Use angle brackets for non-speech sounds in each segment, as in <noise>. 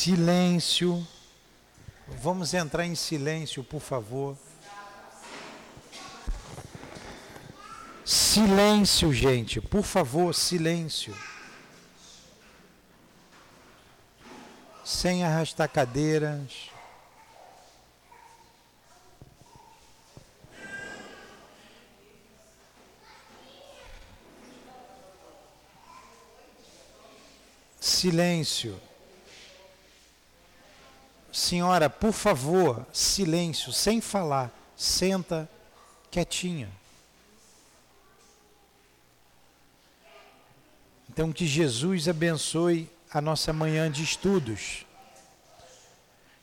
Silêncio. Vamos entrar em silêncio, por favor. Silêncio, gente, por favor, silêncio. Sem arrastar cadeiras. Silêncio. Senhora, por favor, silêncio, sem falar. Senta quietinha. Então, que Jesus abençoe a nossa manhã de estudos.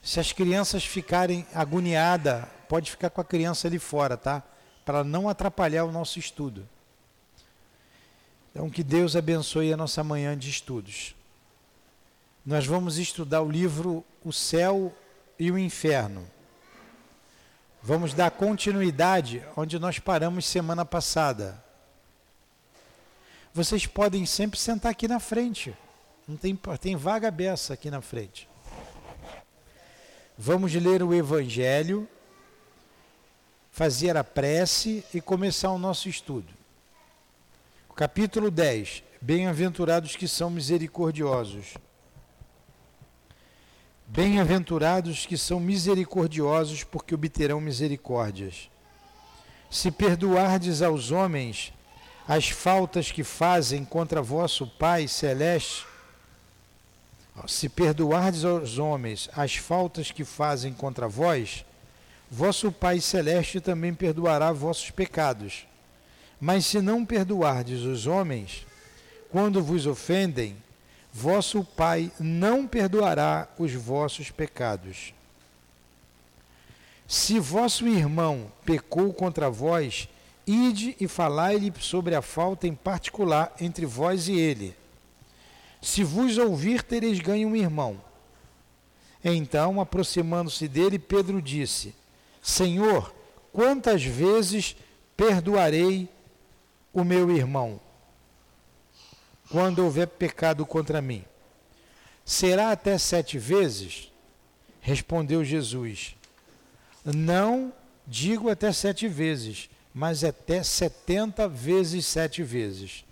Se as crianças ficarem agoniadas, pode ficar com a criança ali fora, tá? Para não atrapalhar o nosso estudo. Então, que Deus abençoe a nossa manhã de estudos. Nós vamos estudar o livro O Céu e o Inferno. Vamos dar continuidade onde nós paramos semana passada. Vocês podem sempre sentar aqui na frente. Não tem, tem vaga beça aqui na frente. Vamos ler o Evangelho, fazer a prece e começar o nosso estudo. Capítulo 10. Bem-aventurados que são misericordiosos. Bem-aventurados que são misericordiosos, porque obterão misericórdias. Se perdoardes aos homens as faltas que fazem contra vosso Pai celeste, se perdoardes aos homens as faltas que fazem contra vós, vosso Pai celeste também perdoará vossos pecados. Mas se não perdoardes os homens, quando vos ofendem, vosso Pai não perdoará os vossos pecados. Se vosso irmão pecou contra vós, ide e falai-lhe sobre a falta em particular entre vós e ele. Se vos ouvir, tereis ganho um irmão. Então, aproximando-se dele, Pedro disse: Senhor, quantas vezes perdoarei o meu irmão? Quando houver pecado contra mim. Será até sete vezes? Respondeu Jesus. Não digo até sete vezes, mas até setenta vezes sete vezes.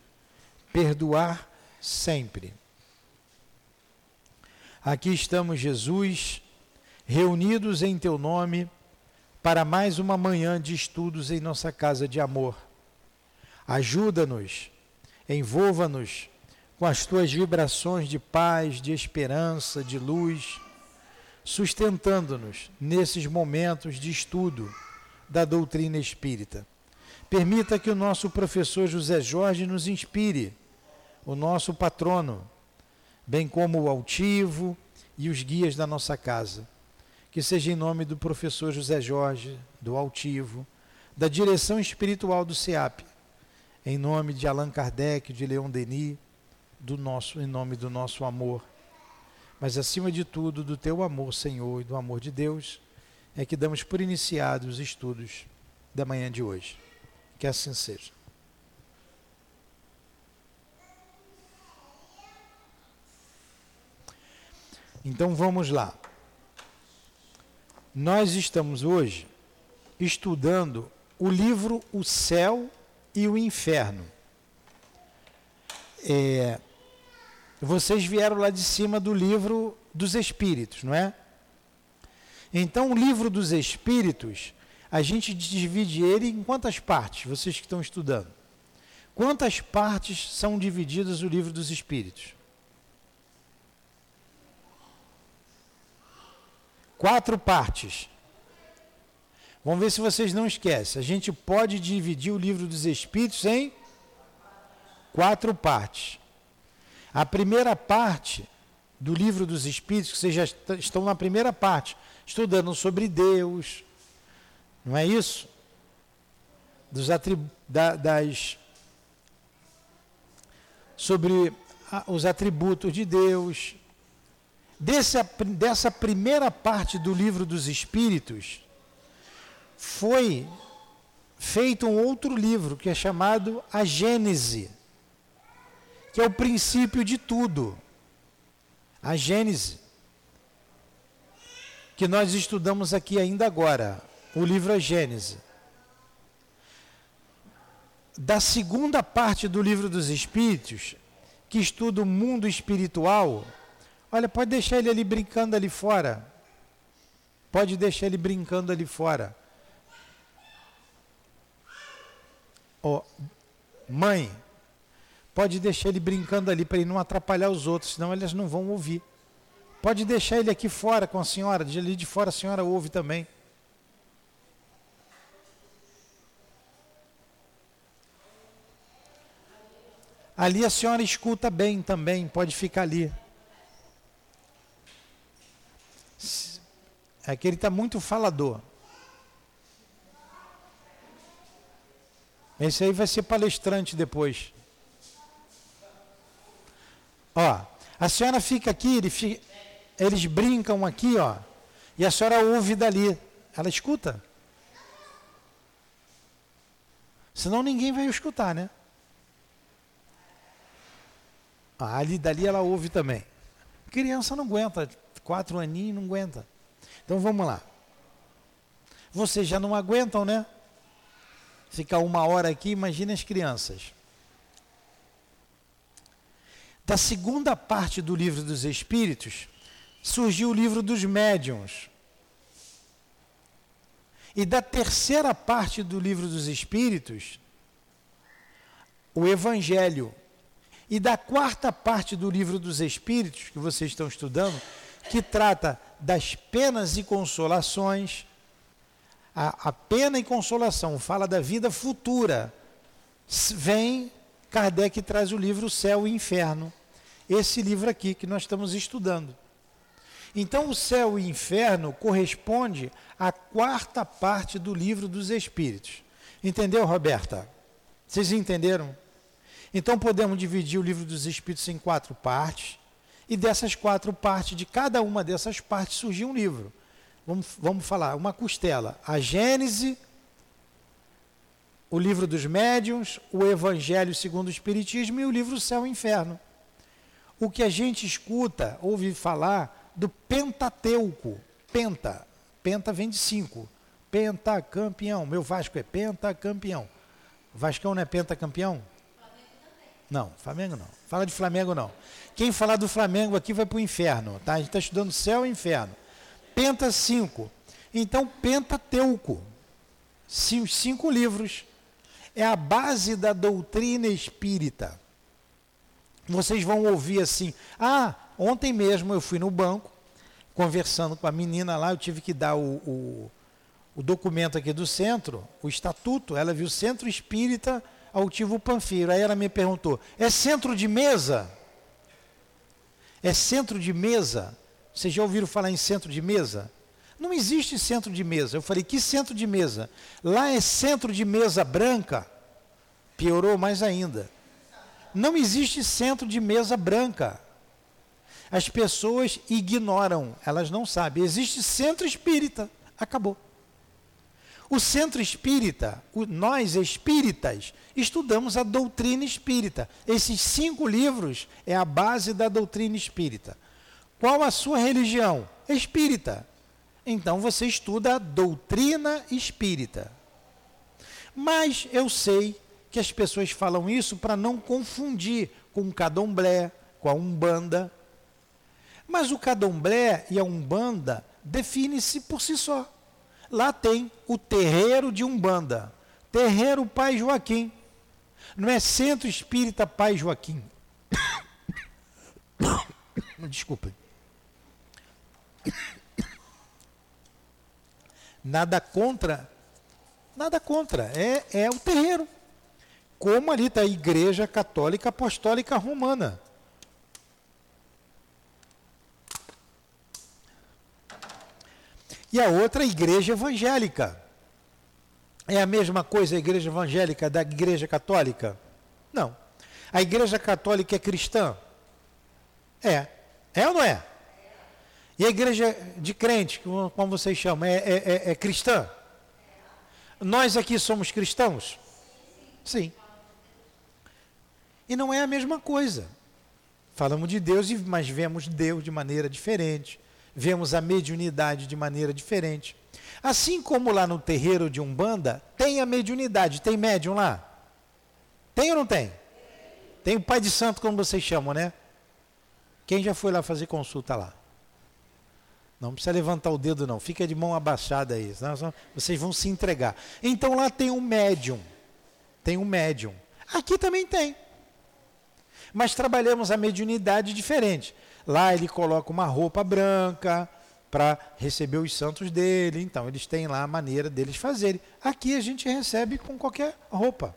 Perdoar sempre. Aqui estamos, Jesus, reunidos em Teu nome, para mais uma manhã de estudos em nossa casa de amor. Ajuda-nos Envolva-nos com as tuas vibrações de paz, de esperança, de luz, sustentando-nos nesses momentos de estudo da doutrina espírita. Permita que o nosso professor José Jorge nos inspire, o nosso patrono, bem como o altivo e os guias da nossa casa. Que seja em nome do professor José Jorge, do altivo, da direção espiritual do SEAP, em nome de Allan Kardec, de Leon Denis, do nosso, em nome do nosso amor. Mas acima de tudo, do teu amor, Senhor, e do amor de Deus, é que damos por iniciados os estudos da manhã de hoje. Que assim seja. Então vamos lá. Nós estamos hoje estudando o livro O Céu e o inferno. É, vocês vieram lá de cima do livro dos Espíritos, não é? Então, o livro dos Espíritos, a gente divide ele em quantas partes, vocês que estão estudando? Quantas partes são divididas o livro dos Espíritos? Quatro partes. Vamos ver se vocês não esquecem. A gente pode dividir o livro dos Espíritos em quatro partes. A primeira parte do livro dos Espíritos, que vocês já estão na primeira parte, estudando sobre Deus, não é isso? Dos da, das sobre os atributos de Deus. Desse, dessa primeira parte do livro dos Espíritos, foi feito um outro livro que é chamado A Gênese, que é o princípio de tudo. A Gênese. que nós estudamos aqui ainda agora, o livro A Gênese. Da segunda parte do livro dos Espíritos, que estuda o mundo espiritual, olha, pode deixar ele ali brincando ali fora. Pode deixar ele brincando ali fora. Oh, mãe, pode deixar ele brincando ali para ele não atrapalhar os outros, senão eles não vão ouvir. Pode deixar ele aqui fora com a senhora, de ali de fora a senhora ouve também. Ali a senhora escuta bem também, pode ficar ali. É que ele está muito falador. Esse aí vai ser palestrante depois. Ó, a senhora fica aqui, ele fica, eles brincam aqui, ó, e a senhora ouve dali. Ela escuta? Senão ninguém vai escutar, né? Ah, ali dali ela ouve também. Criança não aguenta, quatro aninhos não aguenta. Então vamos lá. Vocês já não aguentam, né? Ficar uma hora aqui, imagine as crianças. Da segunda parte do livro dos Espíritos, surgiu o livro dos médiuns. E da terceira parte do livro dos Espíritos, o Evangelho. E da quarta parte do livro dos Espíritos, que vocês estão estudando, que trata das penas e consolações. A, a pena e consolação fala da vida futura. Vem, Kardec traz o livro Céu e Inferno. Esse livro aqui que nós estamos estudando. Então, o céu e inferno corresponde à quarta parte do livro dos Espíritos. Entendeu, Roberta? Vocês entenderam? Então, podemos dividir o livro dos Espíritos em quatro partes, e dessas quatro partes, de cada uma dessas partes, surgiu um livro. Vamos, vamos falar, uma costela. A Gênese, o livro dos médiuns, o Evangelho segundo o Espiritismo e o livro Céu e Inferno. O que a gente escuta, ouve falar, do Pentateuco. Penta. Penta vem de cinco. Pentacampeão. Meu Vasco é pentacampeão. Vascão não é pentacampeão? Não, Flamengo não. Fala de Flamengo não. Quem falar do Flamengo aqui vai para o inferno, tá? A gente está estudando céu e inferno. Penta 5. Então, Pentateuco. Os cinco livros. É a base da doutrina espírita. Vocês vão ouvir assim: ah, Ontem mesmo eu fui no banco, conversando com a menina lá, eu tive que dar o, o, o documento aqui do centro, o estatuto, ela viu Centro Espírita Altivo Panfiro. Aí ela me perguntou: é centro de mesa? É centro de mesa? Vocês já ouviram falar em centro de mesa? Não existe centro de mesa. Eu falei: que centro de mesa? Lá é centro de mesa branca. Piorou mais ainda. Não existe centro de mesa branca. As pessoas ignoram, elas não sabem. Existe centro espírita, acabou. O centro espírita, o, nós espíritas, estudamos a doutrina espírita. Esses cinco livros é a base da doutrina espírita. Qual a sua religião? Espírita. Então você estuda a doutrina espírita. Mas eu sei que as pessoas falam isso para não confundir com o candomblé, com a umbanda, mas o candomblé e a umbanda define-se por si só. Lá tem o terreiro de umbanda, terreiro Pai Joaquim. Não é Centro Espírita Pai Joaquim. <coughs> Desculpe. Nada contra, nada contra, é, é o terreiro. Como ali está a Igreja Católica Apostólica Romana. e a outra a igreja evangélica. É a mesma coisa a igreja evangélica da igreja católica? Não. A igreja católica é cristã? É. É ou não é? E a igreja de crente, como vocês chamam, é, é, é, é cristã? Nós aqui somos cristãos? Sim. E não é a mesma coisa. Falamos de Deus, mas vemos Deus de maneira diferente vemos a mediunidade de maneira diferente. Assim como lá no terreiro de Umbanda, tem a mediunidade, tem médium lá? Tem ou não tem? Tem o pai de santo, como vocês chamam, né? Quem já foi lá fazer consulta lá? Não precisa levantar o dedo, não. Fica de mão abaixada aí. Senão vocês vão se entregar. Então lá tem um médium. Tem um médium. Aqui também tem. Mas trabalhamos a mediunidade diferente. Lá ele coloca uma roupa branca para receber os santos dele. Então eles têm lá a maneira deles fazerem. Aqui a gente recebe com qualquer roupa.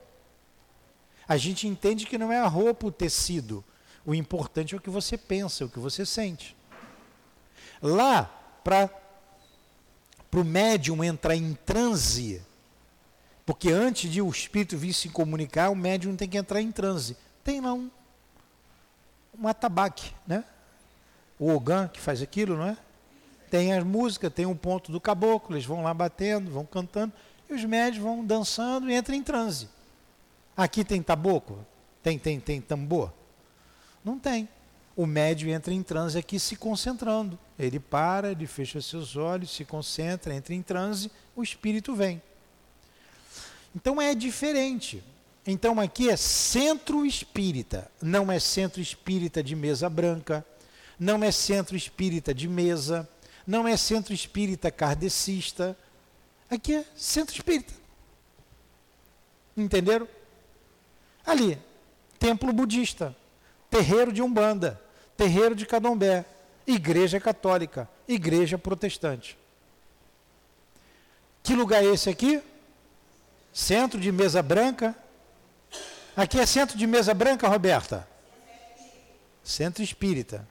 A gente entende que não é a roupa o tecido. O importante é o que você pensa, o que você sente. Lá, para o médium entrar em transe, porque antes de o espírito vir se comunicar, o médium tem que entrar em transe. Tem lá um, um atabaque, né? O Ogan que faz aquilo, não é? Tem as músicas, tem um ponto do caboclo, eles vão lá batendo, vão cantando, e os médios vão dançando e entram em transe. Aqui tem taboco? Tem, tem, tem tambor? Não tem. O médio entra em transe aqui se concentrando. Ele para, ele fecha seus olhos, se concentra, entra em transe, o espírito vem. Então é diferente. Então aqui é centro espírita, não é centro espírita de mesa branca, não é centro espírita de mesa, não é centro espírita kardecista. Aqui é centro espírita. Entenderam? Ali, templo budista, terreiro de Umbanda, terreiro de Cadombé, igreja católica, igreja protestante. Que lugar é esse aqui? Centro de mesa branca. Aqui é centro de mesa branca, Roberta? Centro espírita.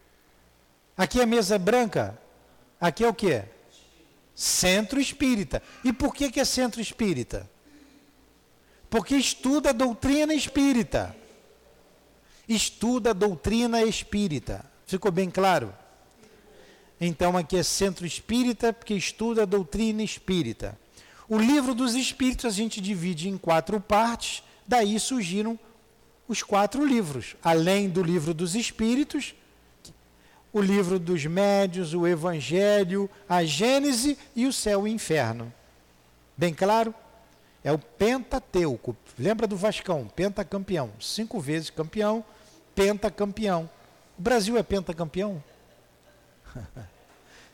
Aqui é mesa branca. Aqui é o que? Centro espírita. E por que, que é centro espírita? Porque estuda a doutrina espírita. Estuda a doutrina espírita. Ficou bem claro? Então aqui é centro espírita, porque estuda a doutrina espírita. O livro dos espíritos a gente divide em quatro partes, daí surgiram os quatro livros. Além do livro dos espíritos, o livro dos médios, o evangelho, a Gênese e o céu e o inferno. Bem claro? É o Pentateuco. Lembra do Vascão? Pentacampeão. Cinco vezes campeão, pentacampeão. O Brasil é pentacampeão? <laughs>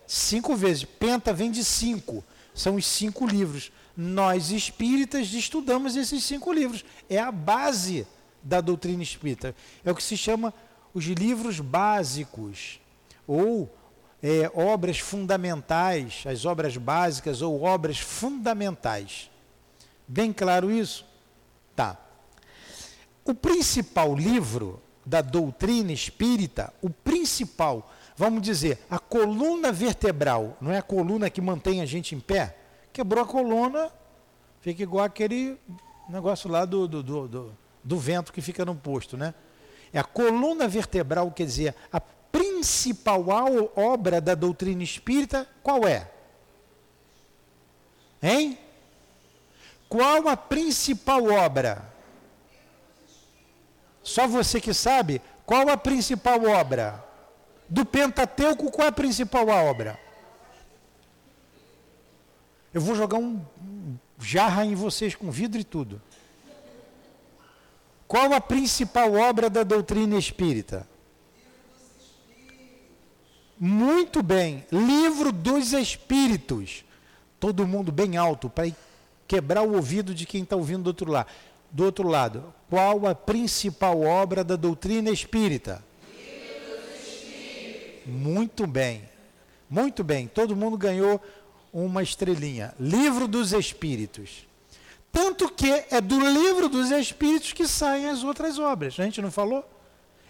cinco vezes. Penta vem de cinco. São os cinco livros. Nós espíritas estudamos esses cinco livros. É a base da doutrina espírita. É o que se chama os livros básicos. Ou é, obras fundamentais, as obras básicas ou obras fundamentais. Bem claro isso? Tá. O principal livro da doutrina espírita, o principal, vamos dizer, a coluna vertebral, não é a coluna que mantém a gente em pé? Quebrou a coluna, fica igual aquele negócio lá do, do, do, do, do vento que fica no posto, né? É a coluna vertebral, quer dizer, a principal obra da doutrina espírita, qual é? Hein? Qual a principal obra? Só você que sabe. Qual a principal obra? Do Pentateuco, qual a principal obra? Eu vou jogar um jarra em vocês com vidro e tudo. Qual a principal obra da doutrina espírita? Muito bem, Livro dos Espíritos. Todo mundo bem alto para quebrar o ouvido de quem está ouvindo do outro, lado. Do outro lado. Qual a principal obra da doutrina espírita? Muito bem. Muito bem. Todo mundo ganhou uma estrelinha. Livro dos Espíritos. Tanto que é do livro dos Espíritos que saem as outras obras. A gente não falou?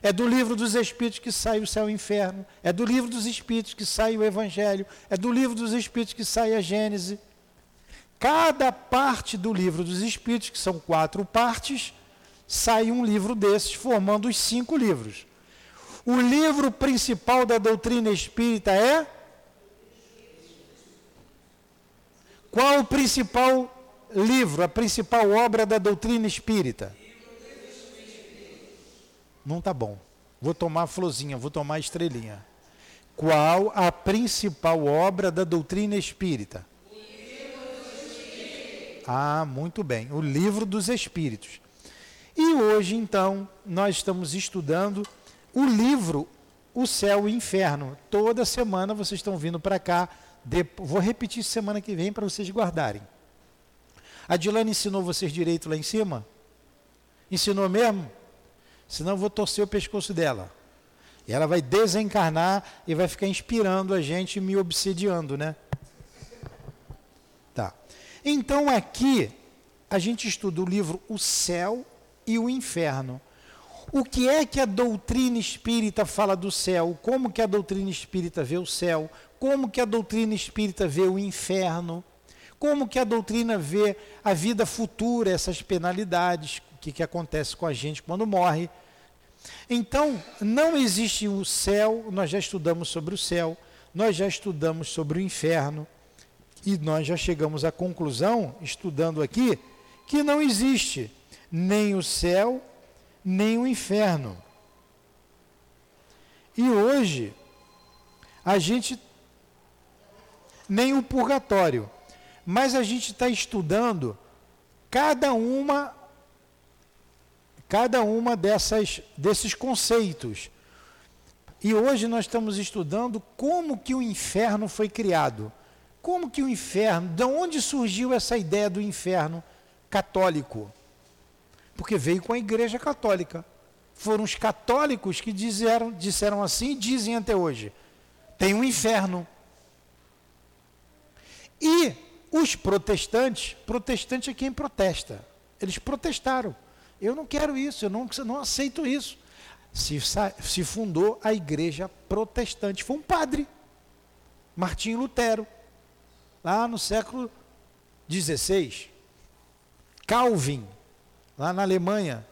É do livro dos Espíritos que sai o céu e o inferno. É do livro dos Espíritos que sai o Evangelho. É do livro dos Espíritos que sai a Gênese. Cada parte do livro dos Espíritos, que são quatro partes, sai um livro desses, formando os cinco livros. O livro principal da doutrina espírita é? Qual o principal livro, a principal obra da doutrina espírita? Não tá bom. Vou tomar florzinha, vou tomar estrelinha. Qual a principal obra da doutrina espírita? Ah, muito bem. O livro dos Espíritos. E hoje, então, nós estamos estudando o livro O Céu e o Inferno. Toda semana vocês estão vindo para cá. Vou repetir semana que vem para vocês guardarem. A Dilane ensinou vocês direito lá em cima? Ensinou mesmo? Senão eu vou torcer o pescoço dela. E ela vai desencarnar e vai ficar inspirando a gente, me obsediando, né? Então aqui a gente estuda o livro O Céu e o Inferno. O que é que a doutrina espírita fala do céu? Como que a doutrina espírita vê o céu? Como que a doutrina espírita vê o inferno? Como que a doutrina vê a vida futura, essas penalidades, o que, que acontece com a gente quando morre? Então, não existe o céu, nós já estudamos sobre o céu, nós já estudamos sobre o inferno, e nós já chegamos à conclusão, estudando aqui, que não existe nem o céu, nem o inferno. E hoje, a gente, nem o purgatório, mas a gente está estudando cada uma cada uma dessas desses conceitos. E hoje nós estamos estudando como que o inferno foi criado. Como que o inferno, de onde surgiu essa ideia do inferno católico? Porque veio com a Igreja Católica. Foram os católicos que disseram, disseram assim e dizem até hoje: tem um inferno. E os protestantes, protestante é quem protesta. Eles protestaram. Eu não quero isso, eu não, não aceito isso. Se, se fundou a igreja protestante. Foi um padre, Martinho Lutero, lá no século XVI. Calvin, lá na Alemanha,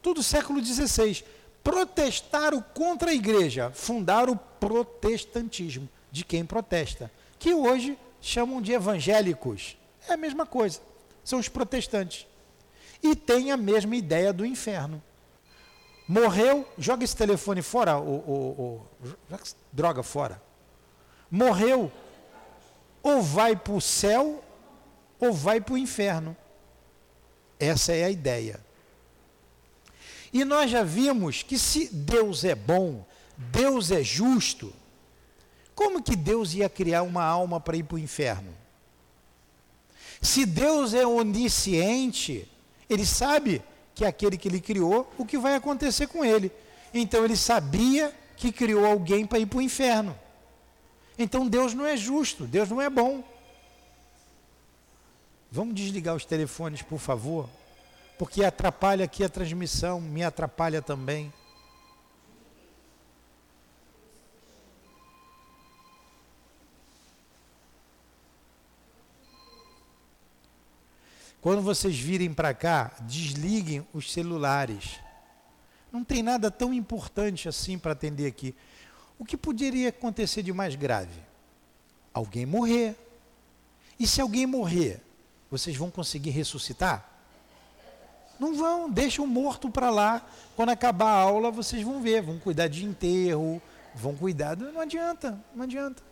tudo século XVI. Protestaram contra a igreja, fundaram o protestantismo, de quem protesta, que hoje chamam de evangélicos. É a mesma coisa, são os protestantes e tem a mesma ideia do inferno. Morreu, joga esse telefone fora, o, o, o droga fora. Morreu, ou vai para o céu, ou vai para o inferno. Essa é a ideia. E nós já vimos que se Deus é bom, Deus é justo, como que Deus ia criar uma alma para ir para o inferno? Se Deus é onisciente, ele sabe que aquele que ele criou, o que vai acontecer com ele. Então ele sabia que criou alguém para ir para o inferno. Então Deus não é justo, Deus não é bom. Vamos desligar os telefones, por favor, porque atrapalha aqui a transmissão, me atrapalha também. Quando vocês virem para cá, desliguem os celulares. Não tem nada tão importante assim para atender aqui. O que poderia acontecer de mais grave? Alguém morrer. E se alguém morrer, vocês vão conseguir ressuscitar? Não vão, deixam o morto para lá. Quando acabar a aula, vocês vão ver, vão cuidar de enterro, vão cuidar. Não adianta, não adianta.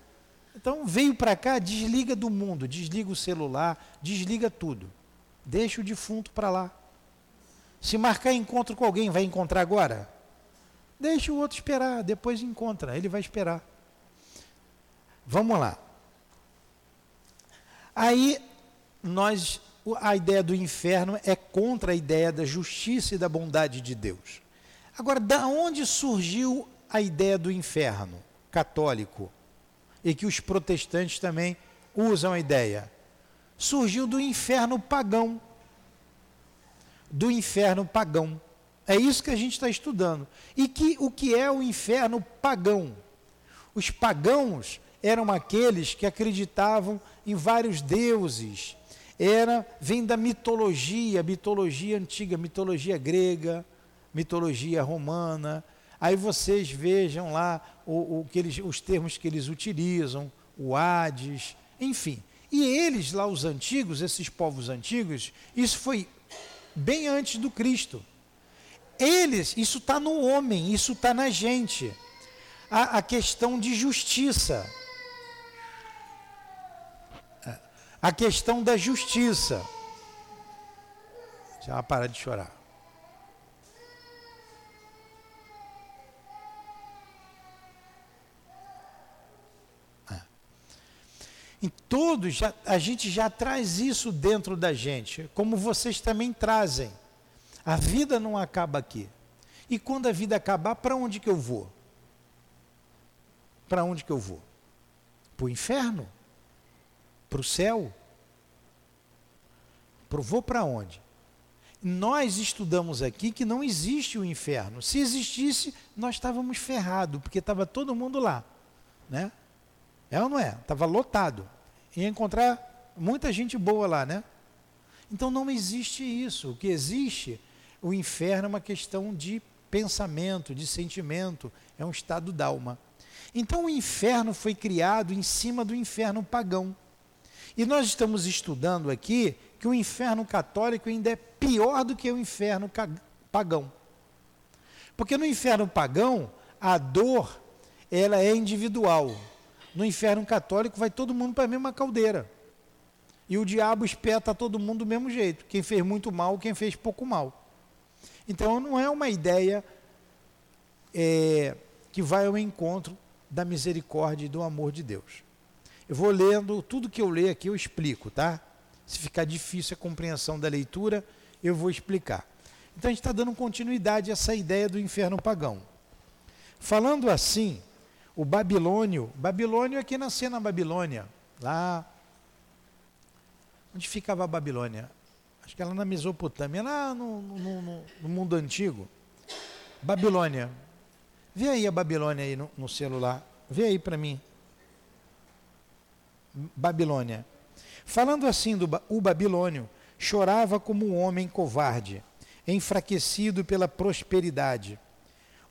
Então veio para cá, desliga do mundo, desliga o celular, desliga tudo. Deixa o defunto para lá. Se marcar encontro com alguém, vai encontrar agora? Deixa o outro esperar, depois encontra, ele vai esperar. Vamos lá. Aí nós a ideia do inferno é contra a ideia da justiça e da bondade de Deus. Agora, da onde surgiu a ideia do inferno católico? E que os protestantes também usam a ideia surgiu do inferno pagão. Do inferno pagão. É isso que a gente está estudando. E que, o que é o inferno pagão? Os pagãos eram aqueles que acreditavam em vários deuses. Era, vem da mitologia, mitologia antiga, mitologia grega, mitologia romana. Aí vocês vejam lá o, o que eles, os termos que eles utilizam, o Hades, enfim. E eles, lá os antigos, esses povos antigos, isso foi bem antes do Cristo. Eles, isso está no homem, isso está na gente. a, a questão de justiça. A questão da justiça. Já para de chorar. Em todos, a gente já traz isso dentro da gente, como vocês também trazem. A vida não acaba aqui. E quando a vida acabar, para onde que eu vou? Para onde que eu vou? Para o inferno? Para o céu? Vou para onde? Nós estudamos aqui que não existe o inferno. Se existisse, nós estávamos ferrados, porque estava todo mundo lá. Né? É ou não é? Estava lotado. Ia encontrar muita gente boa lá, né? Então não existe isso. O que existe, o inferno é uma questão de pensamento, de sentimento, é um estado d'alma. Então o inferno foi criado em cima do inferno pagão. E nós estamos estudando aqui que o inferno católico ainda é pior do que o inferno pagão. Porque no inferno pagão, a dor ela é individual. No inferno católico vai todo mundo para a mesma caldeira. E o diabo espeta todo mundo do mesmo jeito. Quem fez muito mal, quem fez pouco mal. Então não é uma ideia é, que vai ao encontro da misericórdia e do amor de Deus. Eu vou lendo, tudo que eu ler aqui eu explico, tá? Se ficar difícil a compreensão da leitura, eu vou explicar. Então a gente está dando continuidade a essa ideia do inferno pagão. Falando assim, o Babilônio, Babilônio é quem nasceu na Babilônia, lá. Onde ficava a Babilônia? Acho que ela na Mesopotâmia, lá no, no, no, no mundo antigo. Babilônia. Vê aí a Babilônia aí no, no celular. Vê aí para mim. Babilônia. Falando assim do o Babilônio, chorava como um homem covarde, enfraquecido pela prosperidade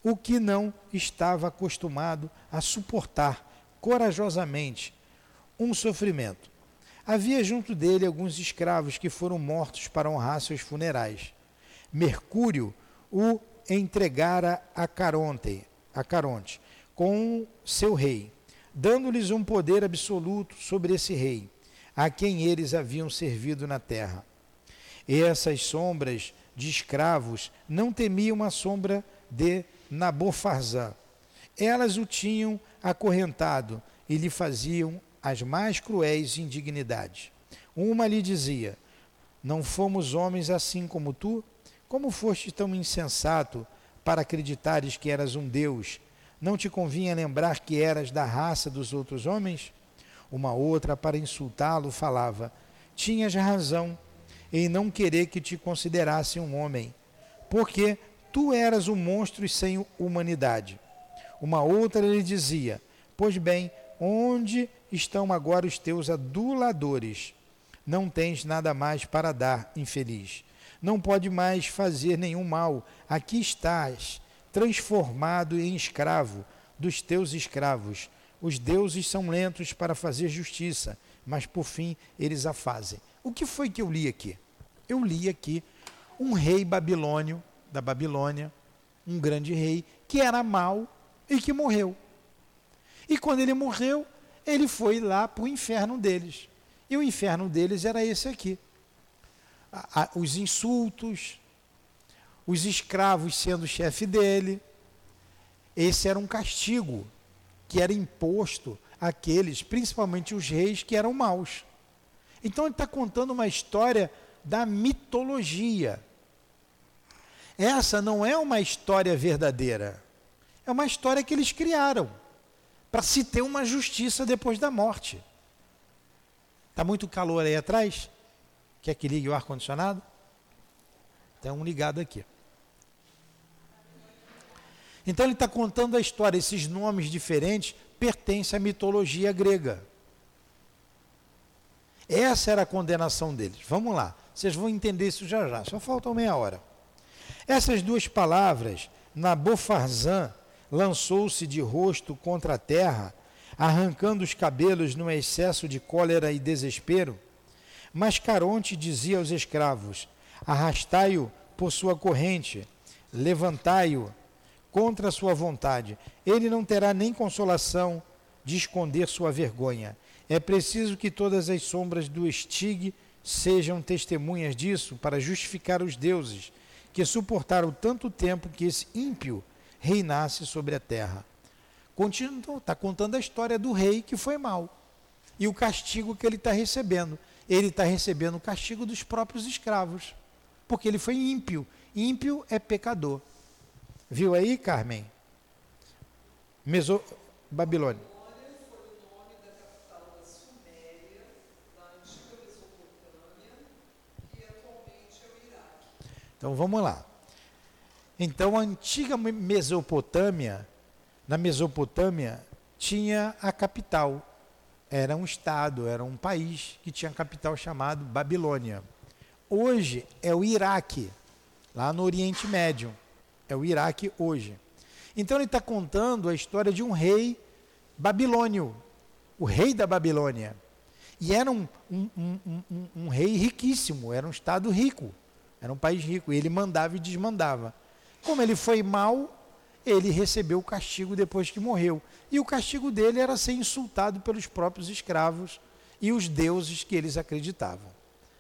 o que não estava acostumado a suportar corajosamente um sofrimento. Havia junto dele alguns escravos que foram mortos para honrar seus funerais. Mercúrio o entregara a Caronte, a Caronte com seu rei, dando-lhes um poder absoluto sobre esse rei, a quem eles haviam servido na terra. Essas sombras de escravos não temiam a sombra de Nabofarzã. Elas o tinham acorrentado e lhe faziam as mais cruéis indignidades. Uma lhe dizia: Não fomos homens assim como tu? Como foste tão insensato para acreditares que eras um Deus? Não te convinha lembrar que eras da raça dos outros homens? Uma outra, para insultá-lo, falava: Tinhas razão em não querer que te considerasse um homem, porque Tu eras um monstro sem humanidade. Uma outra lhe dizia: Pois bem, onde estão agora os teus aduladores? Não tens nada mais para dar, infeliz. Não pode mais fazer nenhum mal. Aqui estás, transformado em escravo dos teus escravos. Os deuses são lentos para fazer justiça, mas por fim eles a fazem. O que foi que eu li aqui? Eu li aqui um rei babilônio da Babilônia, um grande rei, que era mau e que morreu. E quando ele morreu, ele foi lá para o inferno deles. E o inferno deles era esse aqui. os insultos, os escravos sendo chefe dele. Esse era um castigo que era imposto àqueles, principalmente os reis que eram maus. Então ele está contando uma história da mitologia essa não é uma história verdadeira. É uma história que eles criaram para se ter uma justiça depois da morte. Está muito calor aí atrás? Quer que ligue o ar-condicionado? Tem um ligado aqui. Então ele está contando a história. Esses nomes diferentes pertencem à mitologia grega. Essa era a condenação deles. Vamos lá. Vocês vão entender isso já já. Só falta meia hora. Essas duas palavras, Nabofarzã lançou-se de rosto contra a terra, arrancando os cabelos num excesso de cólera e desespero. Mas Caronte dizia aos escravos: Arrastai-o por sua corrente, levantai-o contra sua vontade. Ele não terá nem consolação de esconder sua vergonha. É preciso que todas as sombras do Estig sejam testemunhas disso para justificar os deuses que suportaram tanto tempo que esse ímpio reinasse sobre a terra. Está contando a história do rei que foi mal e o castigo que ele está recebendo. Ele está recebendo o castigo dos próprios escravos, porque ele foi ímpio. Ímpio é pecador. Viu aí, Carmen? Meso... Babilônia. Então vamos lá. Então a antiga Mesopotâmia, na Mesopotâmia, tinha a capital. Era um estado, era um país que tinha capital chamado Babilônia. Hoje é o Iraque, lá no Oriente Médio. É o Iraque hoje. Então ele está contando a história de um rei babilônio, o rei da Babilônia. E era um, um, um, um, rei riquíssimo, era um estado rico, era um país rico. E ele mandava e desmandava. Como ele foi mal, ele recebeu o castigo depois que morreu. E o castigo dele era ser insultado pelos próprios escravos e os deuses que eles acreditavam.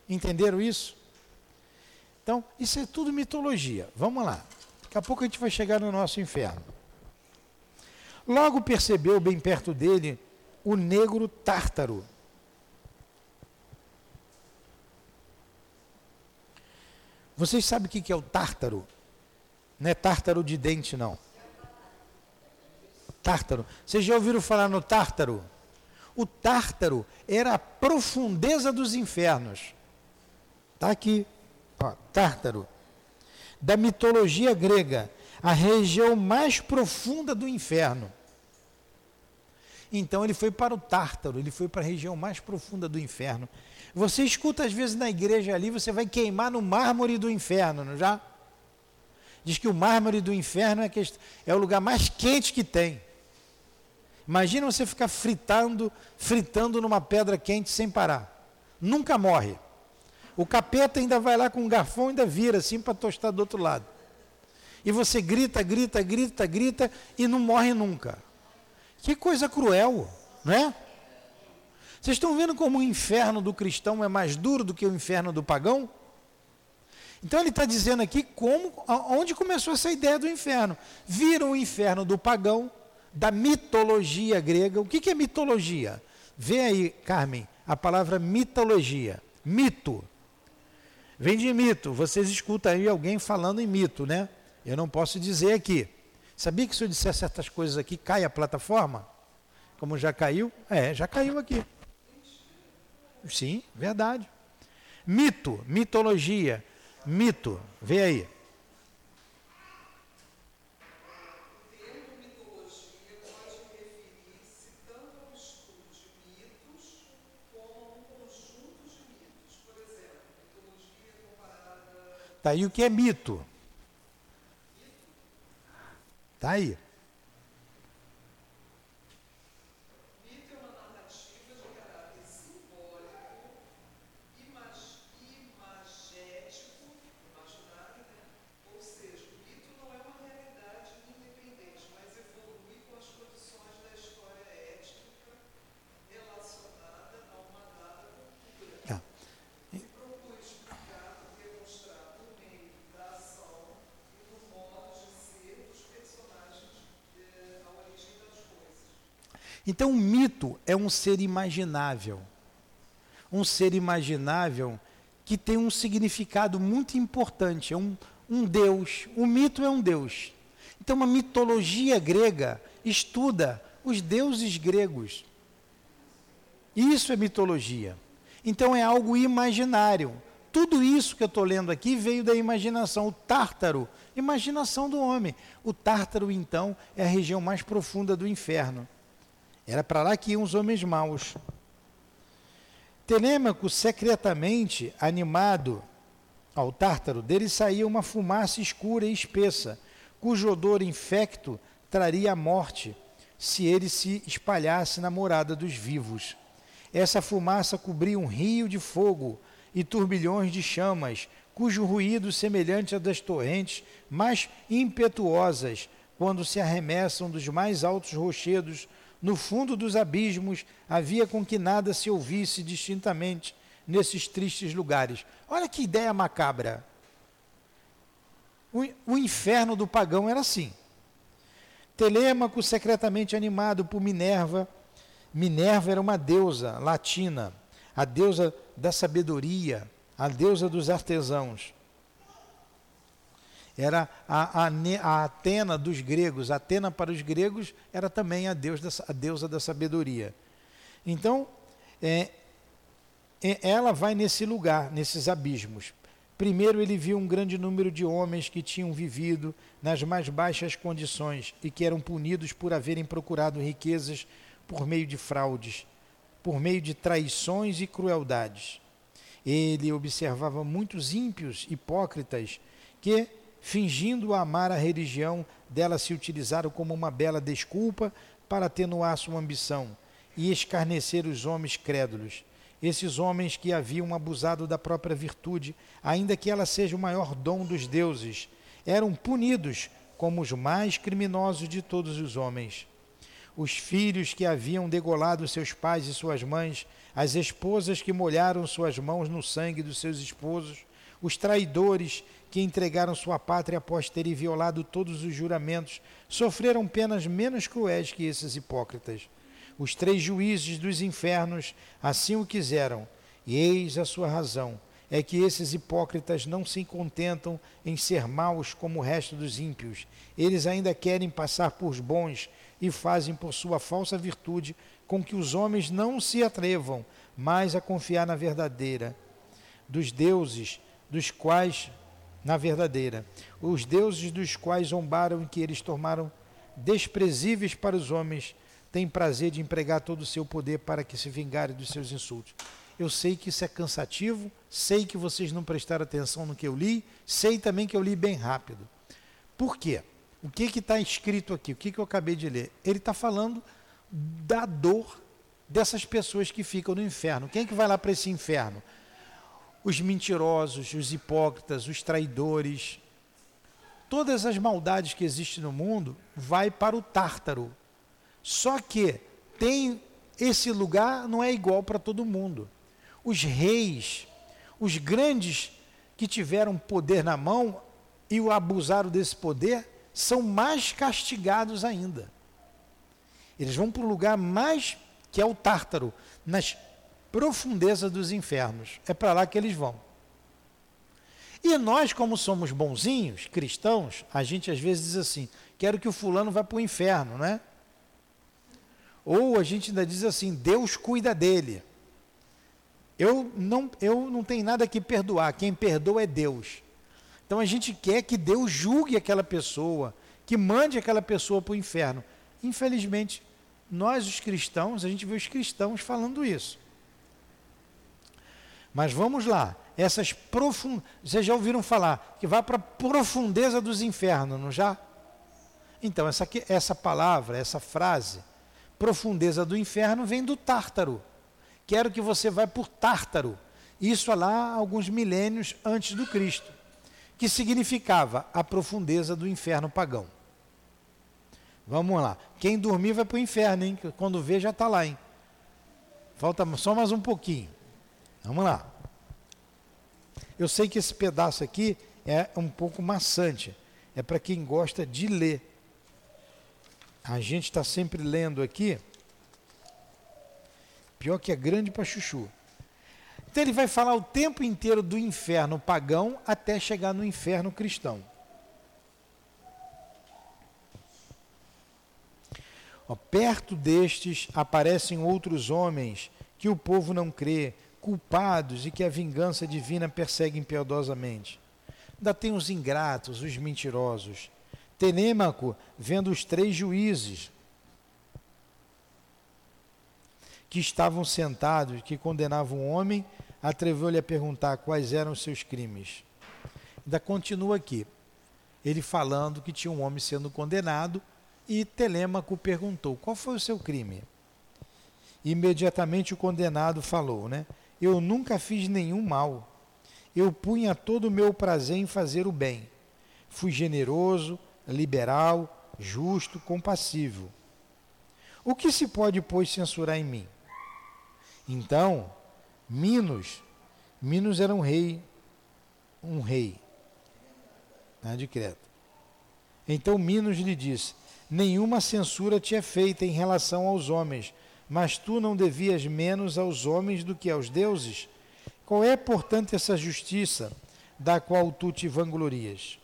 Entenderam isso? Então, isso é tudo mitologia. Vamos lá. Daqui a pouco a gente vai chegar no nosso inferno. Logo percebeu bem perto dele o negro tártaro. Vocês sabem o que é o tártaro? Não é tártaro de dente, não. Tártaro. Vocês já ouviram falar no tártaro? O tártaro era a profundeza dos infernos. Está aqui. Ó, tártaro da mitologia grega, a região mais profunda do inferno. Então ele foi para o Tártaro, ele foi para a região mais profunda do inferno. Você escuta às vezes na igreja ali, você vai queimar no mármore do inferno, não já? Diz que o mármore do inferno é, é o lugar mais quente que tem. Imagina você ficar fritando, fritando numa pedra quente sem parar. Nunca morre. O capeta ainda vai lá com um garfão e ainda vira assim para tostar do outro lado. E você grita, grita, grita, grita e não morre nunca. Que coisa cruel, não é? Vocês estão vendo como o inferno do cristão é mais duro do que o inferno do pagão? Então ele está dizendo aqui como, onde começou essa ideia do inferno. Viram o inferno do pagão, da mitologia grega. O que, que é mitologia? Vê aí, Carmen, a palavra mitologia. Mito Vem de mito. Vocês escutam aí alguém falando em mito, né? Eu não posso dizer aqui. Sabia que se eu disser certas coisas aqui, cai a plataforma? Como já caiu? É, já caiu aqui. Sim, verdade. Mito, mitologia, mito. Vê aí. Tá aí o que é mito. Tá aí. Então, o mito é um ser imaginável. Um ser imaginável que tem um significado muito importante. É um, um Deus. O mito é um Deus. Então, a mitologia grega estuda os deuses gregos. Isso é mitologia. Então, é algo imaginário. Tudo isso que eu estou lendo aqui veio da imaginação. O tártaro, imaginação do homem. O tártaro, então, é a região mais profunda do inferno. Era para lá que iam os homens maus. Telêmaco, secretamente animado ao tártaro, dele saía uma fumaça escura e espessa, cujo odor infecto traria a morte, se ele se espalhasse na morada dos vivos. Essa fumaça cobria um rio de fogo e turbilhões de chamas, cujo ruído semelhante a das torrentes mais impetuosas quando se arremessam dos mais altos rochedos, no fundo dos abismos, havia com que nada se ouvisse distintamente nesses tristes lugares. Olha que ideia macabra. O, inferno do pagão era assim. Telêmaco, secretamente animado por Minerva, Minerva era uma deusa latina, a deusa da sabedoria, a deusa dos artesãos. Era a, a, a Atena dos gregos. A Atena para os gregos era também a, deus da, a deusa da sabedoria. Então, é, é, ela vai nesse lugar, nesses abismos. Primeiro, ele viu um grande número de homens que tinham vivido nas mais baixas condições e que eram punidos por haverem procurado riquezas por meio de fraudes, por meio de traições e crueldades. Ele observava muitos ímpios, hipócritas, que, fingindo amar a religião, dela se utilizaram como uma bela desculpa para atenuar sua ambição e escarnecer os homens crédulos esses homens que haviam abusado da própria virtude, ainda que ela seja o maior dom dos deuses, eram punidos como os mais criminosos de todos os homens. Os filhos que haviam degolado seus pais e suas mães, as esposas que molharam suas mãos no sangue dos seus esposos, os traidores que entregaram sua pátria após terem violado todos os juramentos, sofreram penas menos cruéis que esses hipócritas os três juízes dos infernos assim o quiseram, e eis a sua razão: é que esses hipócritas não se contentam em ser maus como o resto dos ímpios. Eles ainda querem passar por bons e fazem por sua falsa virtude com que os homens não se atrevam mais a confiar na verdadeira, dos deuses dos quais na verdadeira, os deuses dos quais zombaram e que eles tornaram desprezíveis para os homens tem prazer de empregar todo o seu poder para que se vingarem dos seus insultos. Eu sei que isso é cansativo, sei que vocês não prestaram atenção no que eu li, sei também que eu li bem rápido. Por quê? O que está escrito aqui? O que, que eu acabei de ler? Ele está falando da dor dessas pessoas que ficam no inferno. Quem é que vai lá para esse inferno? Os mentirosos, os hipócritas, os traidores. Todas as maldades que existem no mundo vai para o tártaro, só que tem esse lugar não é igual para todo mundo. Os reis, os grandes que tiveram poder na mão e o abusaram desse poder, são mais castigados ainda. Eles vão para o lugar mais que é o Tártaro, nas profundezas dos infernos. É para lá que eles vão. E nós, como somos bonzinhos, cristãos, a gente às vezes diz assim: quero que o fulano vá para o inferno, né? Ou a gente ainda diz assim: Deus cuida dele. Eu não, eu não tenho nada que perdoar, quem perdoa é Deus. Então a gente quer que Deus julgue aquela pessoa, que mande aquela pessoa para o inferno. Infelizmente, nós os cristãos, a gente vê os cristãos falando isso. Mas vamos lá, essas profund... Vocês já ouviram falar que vai para a profundeza dos infernos, não já? Então, essa, aqui, essa palavra, essa frase, profundeza do inferno vem do Tártaro. Quero que você vá por Tártaro. Isso lá alguns milênios antes do Cristo, que significava a profundeza do inferno pagão. Vamos lá. Quem dormir vai para o inferno, hein? Quando vê já está lá, hein? Falta só mais um pouquinho. Vamos lá. Eu sei que esse pedaço aqui é um pouco maçante. É para quem gosta de ler. A gente está sempre lendo aqui. Pior que é grande para chuchu. Então ele vai falar o tempo inteiro do inferno pagão até chegar no inferno cristão. Ó, perto destes aparecem outros homens que o povo não crê, culpados e que a vingança divina persegue impiedosamente. Ainda tem os ingratos, os mentirosos, Tenêmaco, vendo os três juízes que estavam sentados, que condenavam o homem, atreveu-lhe a perguntar quais eram os seus crimes. Ainda continua aqui, ele falando que tinha um homem sendo condenado, e Telêmaco perguntou: qual foi o seu crime? Imediatamente o condenado falou, né? Eu nunca fiz nenhum mal. Eu punha todo o meu prazer em fazer o bem. Fui generoso, liberal, justo, compassivo. O que se pode, pois, censurar em mim? Então, Minos, Minos era um rei, um rei né, de Creta. Então Minos lhe disse: Nenhuma censura te é feita em relação aos homens, mas tu não devias menos aos homens do que aos deuses? Qual é, portanto, essa justiça da qual tu te vanglorias?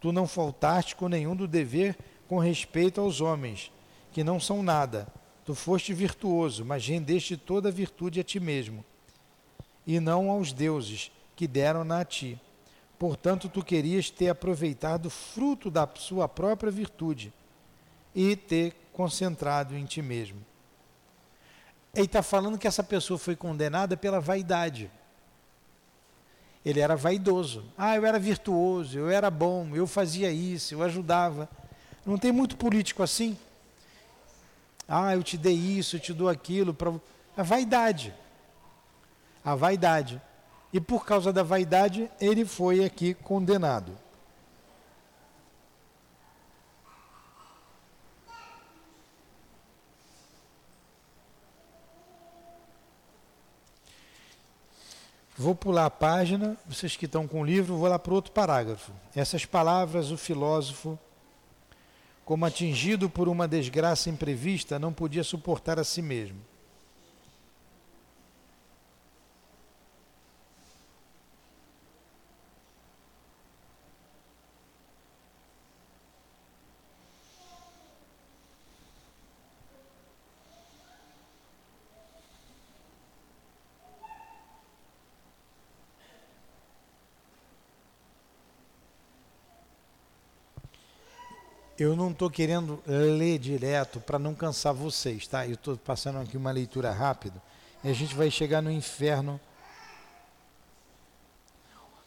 Tu não faltaste com nenhum do dever com respeito aos homens, que não são nada. Tu foste virtuoso, mas rendeste toda a virtude a ti mesmo, e não aos deuses que deram-na a ti. Portanto, tu querias ter aproveitado o fruto da sua própria virtude e ter concentrado em ti mesmo. Ele está falando que essa pessoa foi condenada pela vaidade. Ele era vaidoso. Ah, eu era virtuoso, eu era bom, eu fazia isso, eu ajudava. Não tem muito político assim? Ah, eu te dei isso, eu te dou aquilo. Pra... A vaidade. A vaidade. E por causa da vaidade, ele foi aqui condenado. Vou pular a página, vocês que estão com o livro, vou lá para outro parágrafo. Essas palavras, o filósofo, como atingido por uma desgraça imprevista, não podia suportar a si mesmo. Eu não estou querendo ler direto para não cansar vocês, tá? Eu estou passando aqui uma leitura rápida e a gente vai chegar no inferno.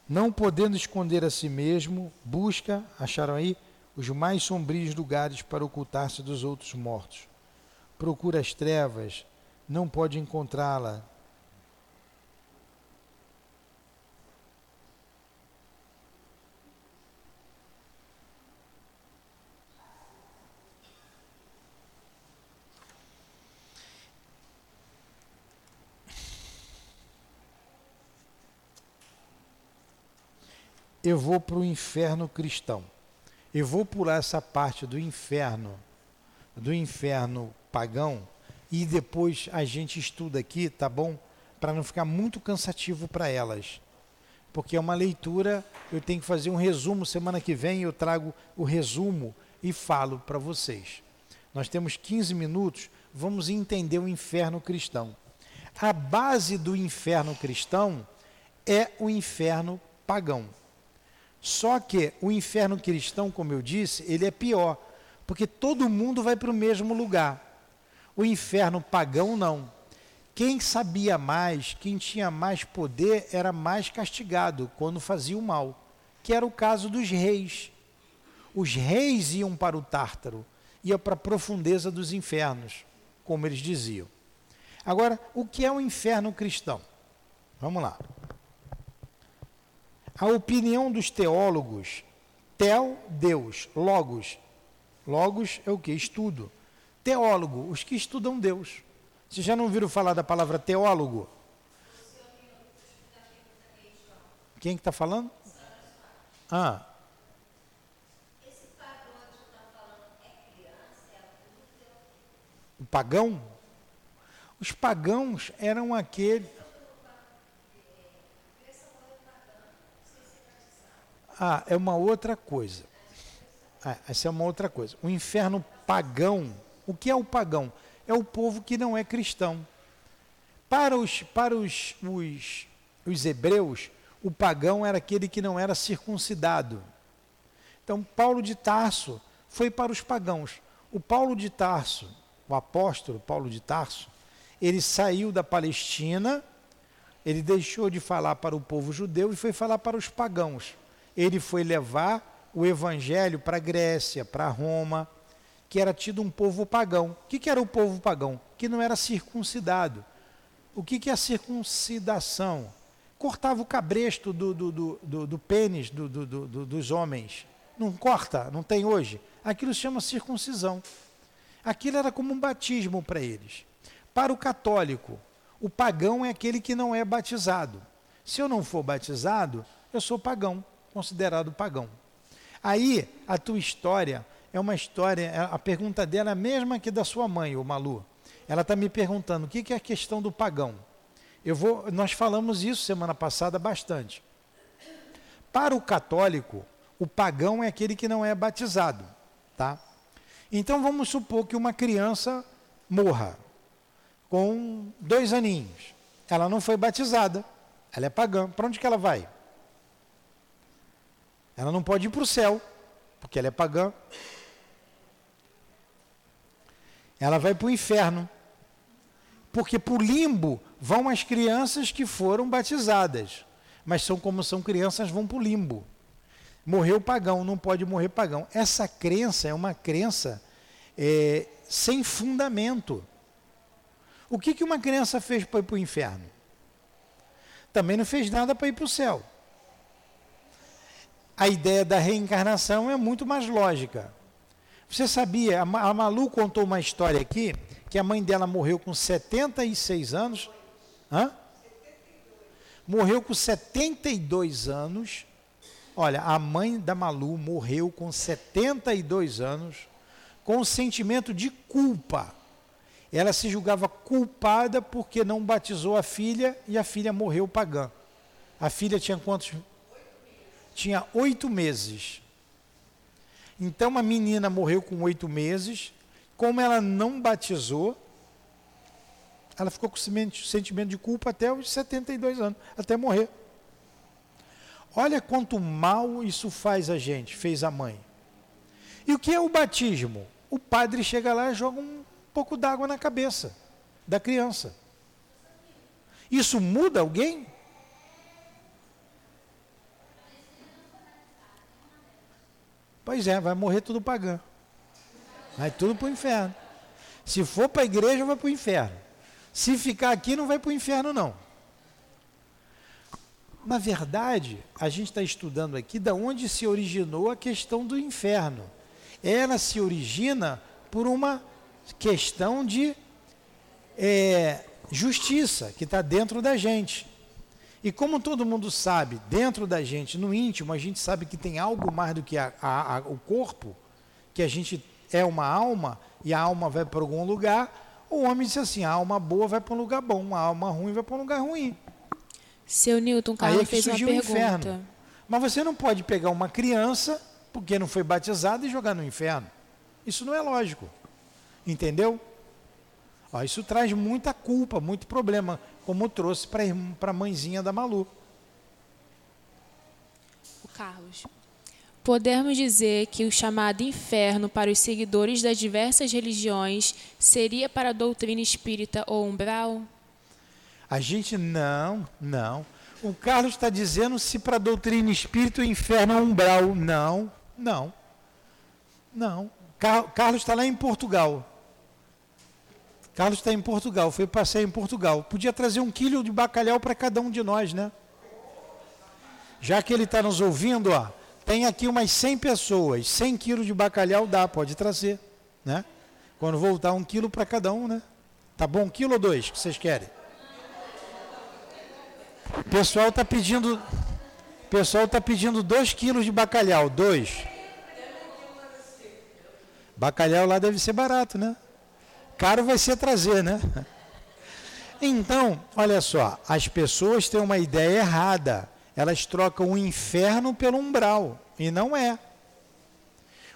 Não podendo esconder a si mesmo, busca, acharam aí, os mais sombrios lugares para ocultar-se dos outros mortos. Procura as trevas, não pode encontrá-la, eu vou para o inferno cristão. Eu vou pular essa parte do inferno, do inferno pagão, e depois a gente estuda aqui, tá bom? Para não ficar muito cansativo para elas. Porque é uma leitura, eu tenho que fazer um resumo. Semana que vem eu trago o resumo e falo para vocês. Nós temos 15 minutos, vamos entender o inferno cristão. A base do inferno cristão é o inferno pagão. Só que o inferno cristão, como eu disse, ele é pior, porque todo mundo vai para o mesmo lugar. O inferno pagão não. Quem sabia mais, quem tinha mais poder, era mais castigado quando fazia o mal, que era o caso dos reis. Os reis iam para o Tártaro, iam para a profundeza dos infernos, como eles diziam. Agora, o que é o inferno cristão? Vamos lá. A opinião dos teólogos, tel, Deus, logos. Logos é o que? Estudo. Teólogo, os que estudam Deus. Vocês já não viram falar da palavra teólogo? Quem que está falando? Ah. O pagão? Os pagãos eram aqueles Ah, é uma outra coisa. Ah, essa é uma outra coisa. O inferno pagão. O que é o pagão? É o povo que não é cristão. Para os, para os, os, os hebreus, o pagão era aquele que não era circuncidado. Então, Paulo de Tarso foi para os pagãos. O Paulo de Tarso, o apóstolo Paulo de Tarso, ele saiu da Palestina, ele deixou de falar para o povo judeu e foi falar para os pagãos ele foi levar o evangelho para Grécia, para Roma, que era tido um povo pagão. O que, que era o povo pagão? Que não era circuncidado. O que, que é a circuncidação? Cortava o cabresto do, do, do, do, do pênis dos homens. não corta, não tem hoje. Aquilo se chama circuncisão. Aquilo era como um batismo para eles. Para o católico, o pagão é aquele que não é batizado. Se eu não for batizado, eu sou pagão, considerado pagão. Aí, a tua história é uma história, a pergunta dela é a mesma que da sua mãe, o Malu. Ela está me perguntando o que é a questão do pagão. Eu vou, nós falamos isso semana passada bastante. Para o católico, o pagão é aquele que não é batizado, tá? Então vamos supor que uma criança morra com dois aninhos. Ela não foi batizada, ela é pagã. Para onde que ela vai? Ela não pode ir para o céu, porque ela é pagã. Ela vai para o inferno. Porque para o limbo vão as crianças que foram batizadas. Mas são como são crianças, vão para o limbo. Morreu pagão, não pode morrer pagão. Essa crença é uma crença é, sem fundamento. O que, que uma criança fez para ir para o inferno? Também não fez nada para ir para o céu. A ideia da reencarnação é muito mais lógica. Você sabia, a Malu contou uma história aqui, que a mãe dela morreu com 76 anos. Hã? Morreu com 72 anos Olha, a mãe da Malu morreu com 72 anos, com um sentimento de culpa. Ela se julgava culpada porque não batizou a filha e a filha morreu pagã. A filha tinha quantos? Tinha oito meses. Então a menina morreu com oito meses. Como ela não batizou, ela ficou com sentimento de culpa até os 72 anos, até morrer. Olha quanto mal isso faz a gente, fez a mãe. E o que é o batismo? O padre chega lá e joga um pouco d'água na cabeça da criança. Isso muda alguém? Pois é, vai morrer tudo pagando. Vai tudo para o inferno. Se for para a igreja, vai para o inferno. Se ficar aqui, não vai para o inferno, não. Na verdade, a gente está estudando aqui da onde se originou a questão do inferno. Ela se origina por uma questão de é, justiça que está dentro da gente. E como todo mundo sabe, dentro da gente, no íntimo, a gente sabe que tem algo mais do que a, a, a, o corpo, que a gente é uma alma e a alma vai para algum lugar. O homem disse assim: a alma boa vai para um lugar bom, a alma ruim vai para um lugar ruim. Seu Newton Carlos é fez uma pergunta. Inferno. Mas você não pode pegar uma criança, porque não foi batizada, e jogar no inferno. Isso não é lógico. Entendeu? Ó, isso traz muita culpa, muito problema, como trouxe para a mãezinha da Malu. O Carlos. Podemos dizer que o chamado inferno para os seguidores das diversas religiões seria para a doutrina espírita ou umbral? A gente não, não. O Carlos está dizendo se para a doutrina espírita o inferno é umbral. Não, não. Não. Car Carlos está lá em Portugal. Carlos está em Portugal, foi passeio em Portugal. Podia trazer um quilo de bacalhau para cada um de nós, né? Já que ele está nos ouvindo, ó, tem aqui umas 100 pessoas. 100 quilos de bacalhau dá, pode trazer, né? Quando voltar, um quilo para cada um, né? Tá bom? Um quilo ou dois que vocês querem? O pessoal está pedindo. O pessoal está pedindo 2 quilos de bacalhau. 2. Bacalhau lá deve ser barato, né? Caro vai ser trazer, né? Então, olha só, as pessoas têm uma ideia errada. Elas trocam o inferno pelo umbral. E não é.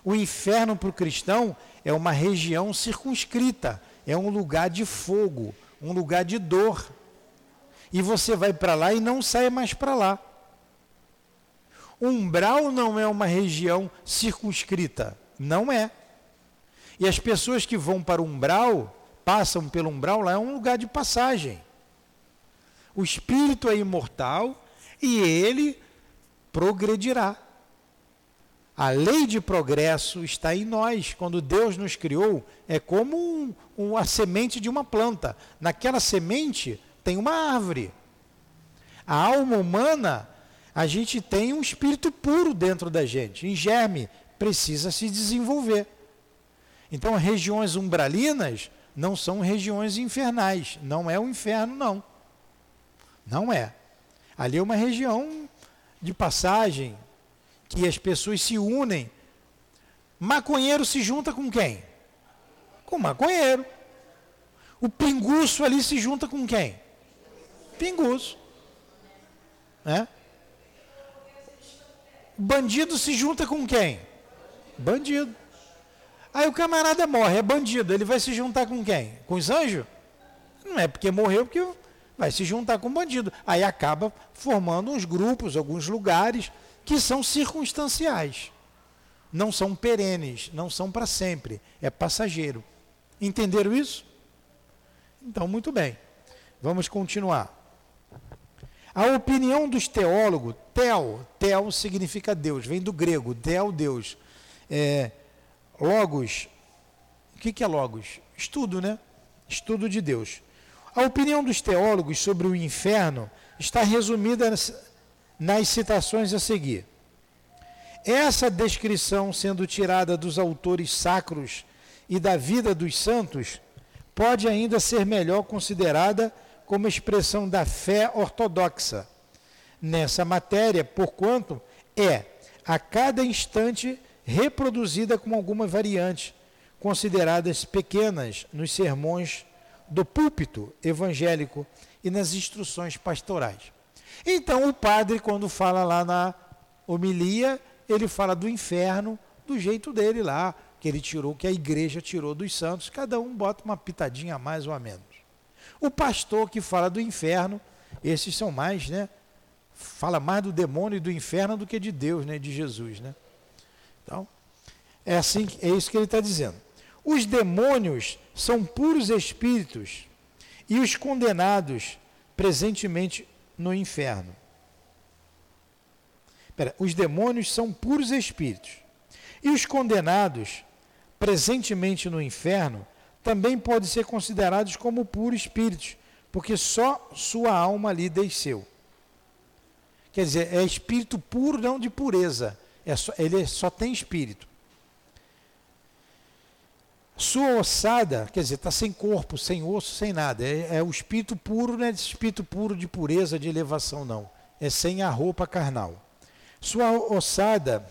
O inferno para o cristão é uma região circunscrita, é um lugar de fogo, um lugar de dor e você vai para lá e não sai mais para lá. Umbral não é uma região circunscrita, não é. E as pessoas que vão para o umbral, passam pelo umbral, lá é um lugar de passagem. O espírito é imortal e ele progredirá. A lei de progresso está em nós. Quando Deus nos criou, é como um, um, a semente de uma planta. Naquela semente tem uma árvore. A alma humana, A gente tem um espírito puro dentro da gente, em germe, precisa se desenvolver. Então, regiões umbralinas não são regiões infernais, não é o inferno, não. Não é. Ali é uma região de passagem, que as pessoas se unem. Maconheiro se junta com quem? Com maconheiro. O pinguço ali se junta com quem? Pinguço. Né? Bandido se junta com quem? Bandido. Aí o camarada morre, é bandido. Ele vai se juntar com quem? Com os anjos? Não é porque morreu, porque vai se juntar com bandido. Aí acaba formando uns grupos, alguns lugares que são circunstanciais. Não são perenes, não são para sempre, é passageiro. Entenderam isso? Então, muito bem. Vamos continuar. A opinião dos teólogos, tel, tel significa Deus, vem do grego, tel, Deus. É, logos, o que, é logos? Estudo, né? Estudo de Deus. A opinião dos teólogos sobre o inferno está resumida nas citações a seguir. Essa descrição, sendo tirada dos autores sacros e da vida dos santos, pode ainda ser melhor considerada como expressão da fé ortodoxa nessa matéria, porquanto é a cada instante reproduzida com alguma variante, consideradas pequenas nos sermões do púlpito evangélico e nas instruções pastorais. Então, o padre, quando fala lá na homilia, ele fala do inferno do jeito dele lá, que ele tirou, que a igreja tirou dos santos, cada um bota uma pitadinha a mais ou a menos. O pastor que fala do inferno, esses são mais, né? Fala mais do demônio e do inferno do que de Deus, né? De Jesus, né? Então, é assim, é isso que ele está dizendo. Os demônios são puros espíritos e os condenados presentemente no inferno. Pera, os demônios são puros espíritos e os condenados presentemente no inferno também podem ser considerados como puros espíritos, porque só sua alma ali desceu. Quer dizer, é espírito puro, não de pureza. É só, ele só tem espírito. Sua ossada, quer dizer, está sem corpo, sem osso, sem nada. É, é, o espírito puro, não é espírito puro de pureza, de elevação, não. É sem a roupa carnal. Sua ossada,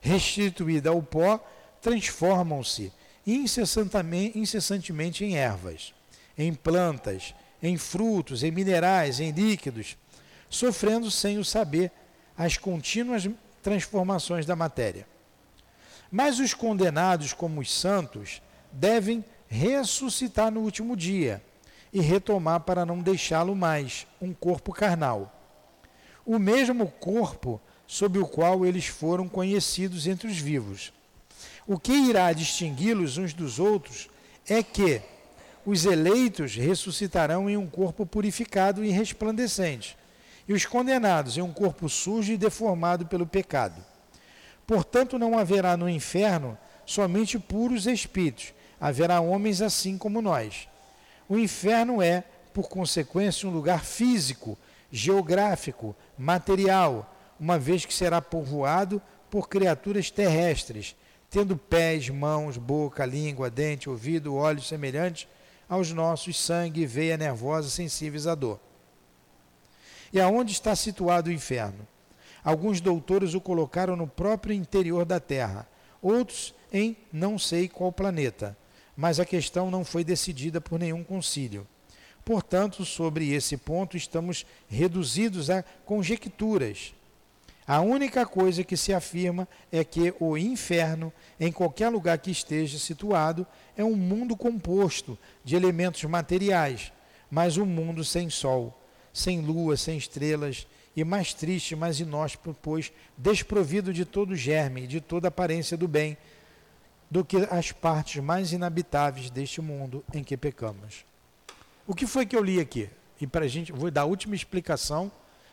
restituída ao pó, transformam-se incessantemente, incessantemente em ervas, em plantas, em frutos, em minerais, em líquidos, sofrendo sem o saber as contínuas transformações da matéria. Mas os condenados, como os santos, devem ressuscitar no último dia e retomar para não deixá-lo mais um corpo carnal. O mesmo corpo sob o qual eles foram conhecidos entre os vivos. O que irá distingui-los uns dos outros é que os eleitos ressuscitarão em um corpo purificado e resplandecente, e os condenados em um corpo sujo e deformado pelo pecado. Portanto, não haverá no inferno somente puros espíritos, haverá homens assim como nós. O inferno é, por consequência, um lugar físico, geográfico, material, uma vez que será povoado por criaturas terrestres, tendo pés, mãos, boca, língua, dente, ouvido, olhos semelhantes aos nossos, sangue, veia nervosa, sensíveis à dor. E aonde está situado o inferno? Alguns doutores o colocaram no próprio interior da Terra, outros em não sei qual planeta mas a questão não foi decidida por nenhum concílio. Portanto, sobre esse ponto estamos reduzidos a conjecturas. A única coisa que se afirma é que o inferno, em qualquer lugar que esteja situado, é um mundo composto de elementos materiais, mas um mundo sem sol, sem lua, sem estrelas, e mais triste, mais inóspito, pois desprovido de todo germe, de toda aparência do bem, do que as partes mais inabitáveis deste mundo em que pecamos. O que foi que eu li aqui? E para a gente, vou dar a última explicação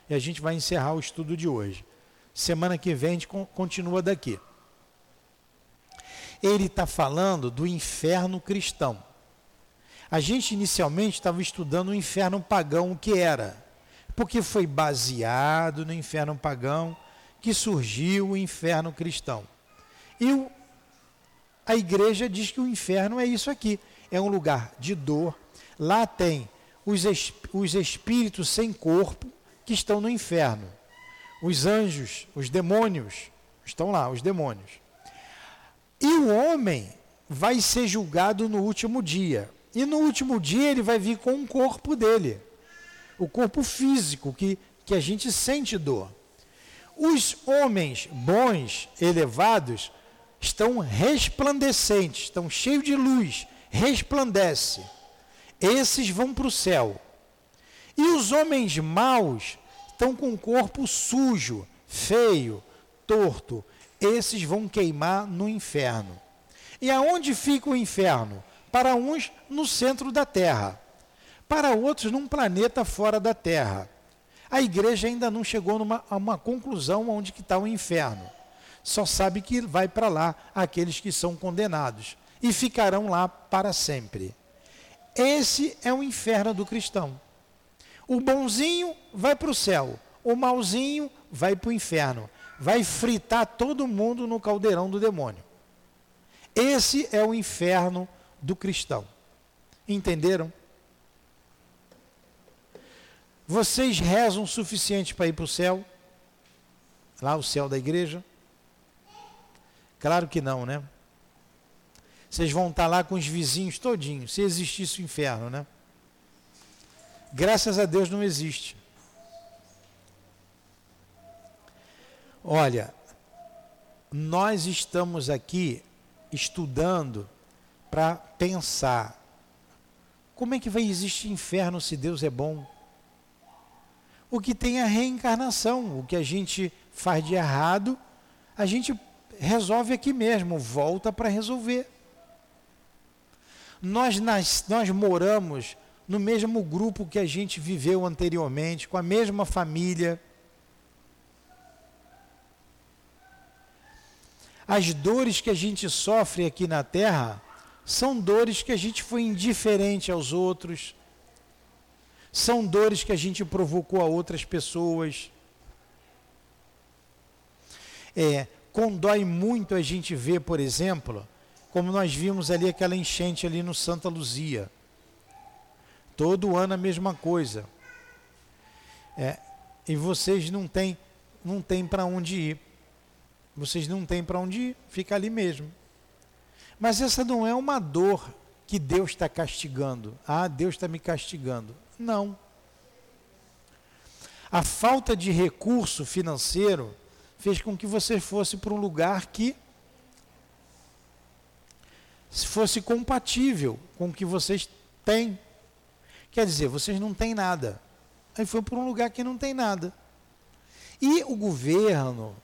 e a gente vai encerrar o estudo de hoje. Semana que vem a gente continua daqui. Ele está falando do inferno cristão. A gente inicialmente estava estudando o inferno pagão, o que era. porque foi baseado no inferno pagão que surgiu o inferno cristão. E o, a igreja diz que o inferno é isso aqui: é um lugar de dor. Lá tem os, os espíritos sem corpo que estão no inferno. Os anjos, os demônios, estão lá, os demônios. E o homem vai ser julgado no último dia. E no último dia ele vai vir com o corpo dele, o corpo físico, que, que a gente sente dor. Os homens bons, elevados, estão resplandecentes, estão cheios de luz, resplandece. Esses vão para o céu. E os homens maus estão com o corpo sujo, feio, torto. Esses vão queimar no inferno. E aonde fica o inferno? Para uns, no centro da terra. Para outros, num planeta fora da terra. A igreja ainda não chegou numa, a uma conclusão onde que está o inferno. Só sabe que vai para lá aqueles que são condenados. E ficarão lá para sempre. Esse é o inferno do cristão. O bonzinho vai para o céu, o malzinho vai para o inferno. Vai fritar todo mundo no caldeirão do demônio. Esse é o inferno do cristão. Entenderam? Vocês rezam o suficiente para ir para o céu? Lá o céu da igreja? Claro que não, né? Vocês vão estar lá com os vizinhos todinhos, se existisse o inferno, né? Graças a Deus não existe. Olha, nós estamos aqui estudando para pensar como é que vai existir inferno se Deus é bom? O que tem a reencarnação, o que a gente faz de errado, a gente resolve aqui mesmo, volta para resolver. Nós, nas, nós moramos no mesmo grupo que a gente viveu anteriormente, com a mesma família. As dores que a gente sofre aqui na terra são dores que a gente foi indiferente aos outros, são dores que a gente provocou a outras pessoas. É, condói muito a gente ver, por exemplo, como nós vimos ali aquela enchente ali no Santa Luzia. Todo ano a mesma coisa. É, e vocês não têm não tem para onde ir. Vocês não têm para onde ir, fica ali mesmo. Mas essa não é uma dor que Deus está castigando. Ah, Deus está me castigando. Não. A falta de recurso financeiro fez com que você fosse para um lugar que fosse compatível com o que vocês têm. Quer dizer, vocês não têm nada. Aí foi para um lugar que não tem nada. E o governo,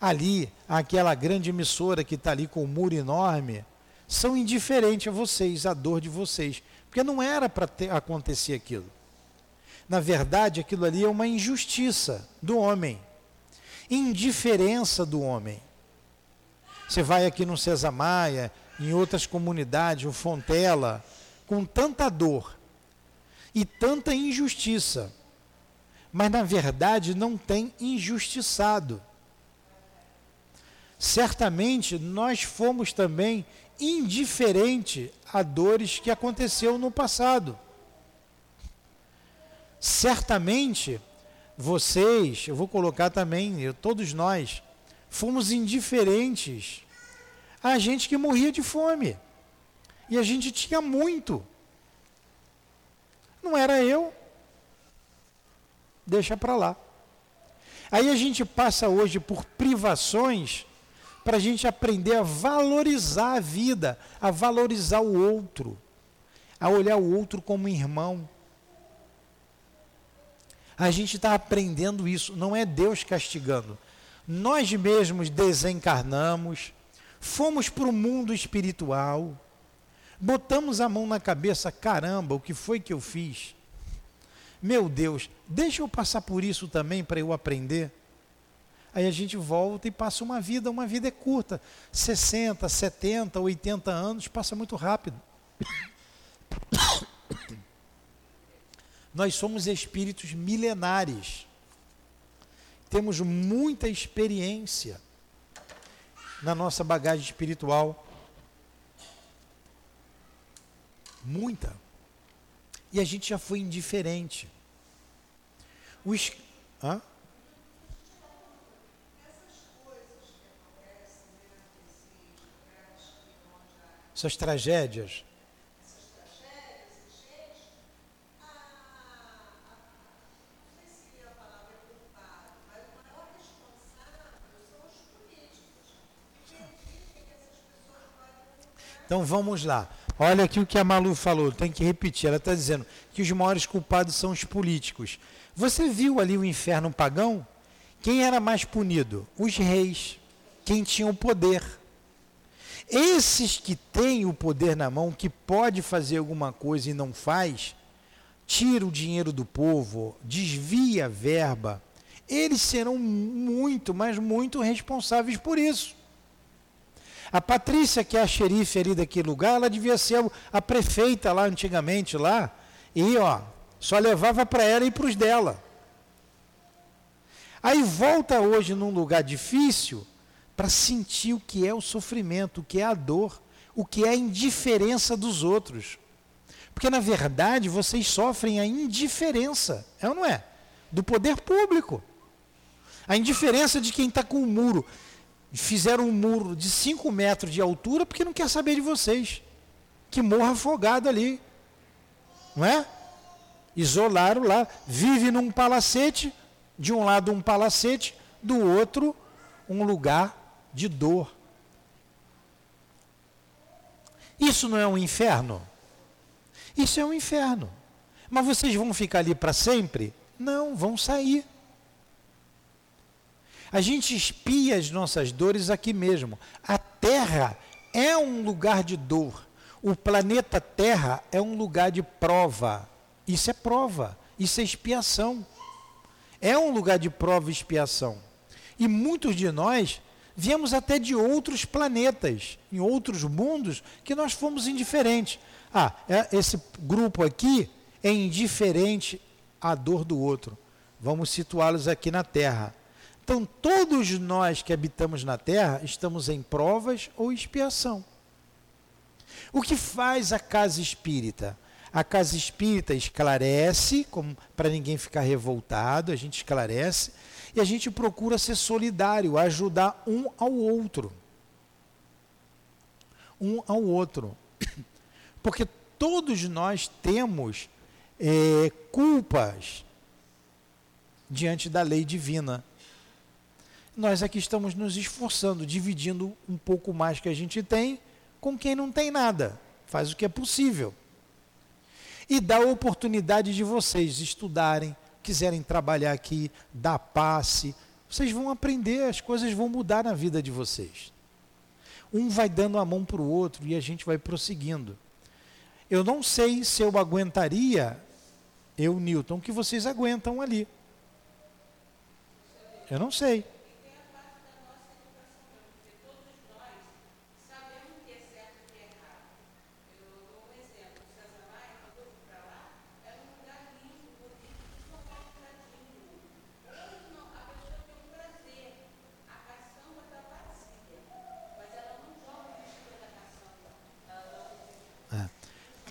ali, aquela grande emissora que está ali com o um muro enorme, são indiferentes a vocês, a dor de vocês. Porque não era para acontecer aquilo. Na verdade, aquilo ali é uma injustiça do homem. Indiferença do homem. Você vai aqui no César Maia, em outras comunidades, o Fontela, com tanta dor e tanta injustiça. Mas na verdade não tem injustiçado certamente nós fomos também indiferente a dores que aconteceu no passado. Certamente vocês, eu vou colocar também, eu, todos nós, fomos indiferentes a gente que morria de fome. E a gente tinha muito. Não era eu. Deixa para lá. Aí a gente passa hoje por privações para a gente aprender a valorizar a vida, a valorizar o outro, a olhar o outro como irmão. A gente está aprendendo isso, não é Deus castigando. Nós mesmos desencarnamos, fomos para o mundo espiritual, botamos a mão na cabeça, caramba, o que foi que eu fiz? Meu Deus, deixa eu passar por isso também para eu aprender. Aí a gente volta e passa uma vida, uma vida é curta. 60, 70, 80 anos passa muito rápido. Nós somos espíritos milenares. Temos muita experiência na nossa bagagem espiritual. Muita. E a gente já foi indiferente. Os. Hã? Essas tragédias. Então vamos lá. Olha aqui o que a Malu falou, tem que repetir. Ela está dizendo que os maiores culpados são os políticos. Você viu ali o inferno pagão? Quem era mais punido? Os reis, quem tinha o poder. Esses que têm o poder na mão, que pode fazer alguma coisa e não faz, tira o dinheiro do povo, desvia a verba, eles serão muito, mas muito responsáveis por isso. A Patrícia, que é a xerife ali daquele lugar, ela devia ser a prefeita lá antigamente lá, e ó, só levava para ela e para os dela. Aí volta hoje num lugar difícil para sentir o que é o sofrimento, o que é a dor, o que é a indiferença dos outros. Porque na verdade vocês sofrem a indiferença, é ou não é? Do poder público. A indiferença de quem está com o muro fizeram um muro de 5 metros de altura porque não quer saber de vocês. Que morra afogado ali. Não é? Isolaram lá, vive num palacete, de um lado um palacete, do outro um lugar de dor. Isso não é um inferno? Isso é um inferno. Mas vocês vão ficar ali para sempre? Não, vão sair. A gente espia as nossas dores aqui mesmo. A Terra é um lugar de dor. O planeta Terra é um lugar de prova. Isso é prova. Isso é expiação. É um lugar de prova e expiação. E muitos de nós viemos até de outros planetas, em outros mundos, que nós fomos indiferentes. Ah, é, esse grupo aqui é indiferente à dor do outro. Vamos situá-los aqui na Terra. Então, todos nós que habitamos na terra estamos em provas ou expiação. O que faz a casa espírita? A casa espírita esclarece, para ninguém ficar revoltado, a gente esclarece e a gente procura ser solidário, ajudar um ao outro. Um ao outro. <coughs> Porque todos nós temos é, culpas diante da lei divina nós aqui estamos nos esforçando, dividindo um pouco mais que a gente tem com quem não tem nada. Faz o que é possível. E dá a oportunidade de vocês estudarem, quiserem trabalhar aqui, dar passe. Vocês vão aprender, as coisas vão mudar na vida de vocês. Um vai dando a mão para o outro e a gente vai prosseguindo. Eu não sei se eu aguentaria, eu, Newton, que vocês aguentam ali. Eu não sei.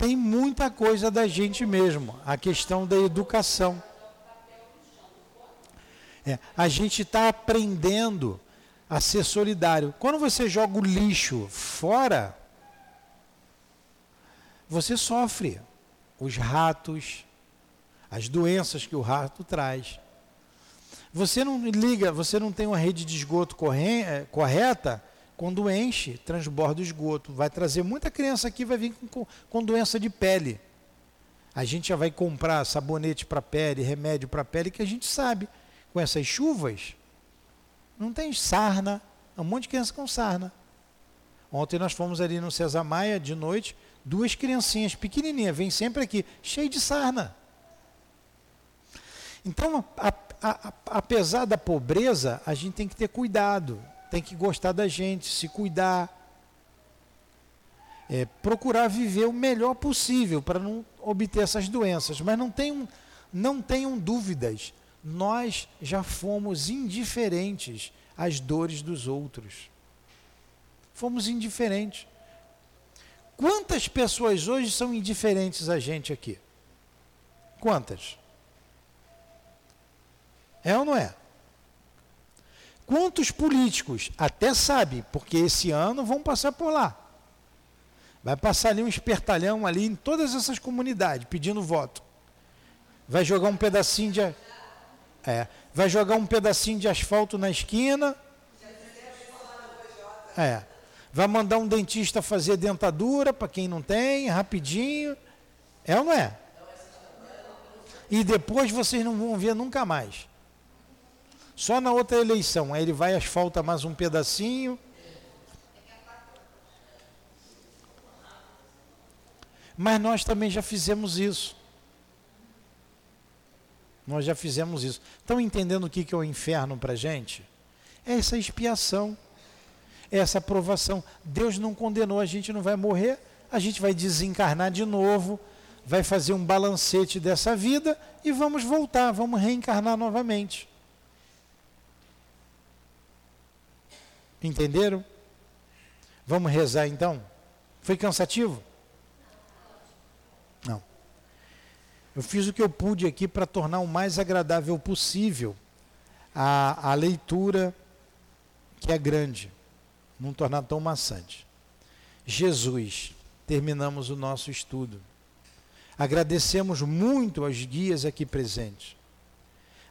Tem muita coisa da gente mesmo, a questão da educação. É, a gente está aprendendo a ser solidário. Quando você joga o lixo fora, você sofre os ratos, as doenças que o rato traz. Você não liga, você não tem uma rede de esgoto é, correta, quando enche, transborda o esgoto. Vai trazer muita criança aqui, vai vir com, com doença de pele. A gente já vai comprar sabonete para pele, remédio para pele, que a gente sabe. Com essas chuvas, não tem sarna. Um monte de criança com sarna. Ontem nós fomos ali no César Maia, de noite, duas criancinhas pequenininhas, vêm sempre aqui, cheio de sarna. Então, a, a, a, apesar da pobreza, a gente tem que ter cuidado tem que gostar da gente, se cuidar, é, procurar viver o melhor possível para não obter essas doenças. Mas não tem um, não tenham dúvidas, nós já fomos indiferentes às dores dos outros. Fomos indiferentes. Quantas pessoas hoje são indiferentes a gente aqui? Quantas? É ou não é? Quantos políticos até sabe, porque esse ano vão passar por lá. Vai passar ali um espertalhão ali em todas essas comunidades pedindo voto. Vai jogar um pedacinho de é, vai jogar um pedacinho de asfalto na esquina. É. Vai mandar um dentista fazer dentadura para quem não tem, rapidinho. É ou não é? E depois vocês não vão ver nunca mais. Só na outra eleição. Aí ele vai asfalta mais um pedacinho. Mas nós também já fizemos isso. Nós já fizemos isso. Estão entendendo o que é o inferno para a gente? É essa expiação, é essa aprovação. Deus não condenou, a gente não vai morrer, a gente vai desencarnar de novo, vai fazer um balancete dessa vida e vamos voltar, vamos reencarnar novamente. Entenderam? Vamos rezar então? Foi cansativo? Não. Eu fiz o que eu pude aqui para tornar o mais agradável possível a, a leitura que é grande, não tornar tão maçante. Jesus, terminamos o nosso estudo. Agradecemos muito aos guias aqui presentes.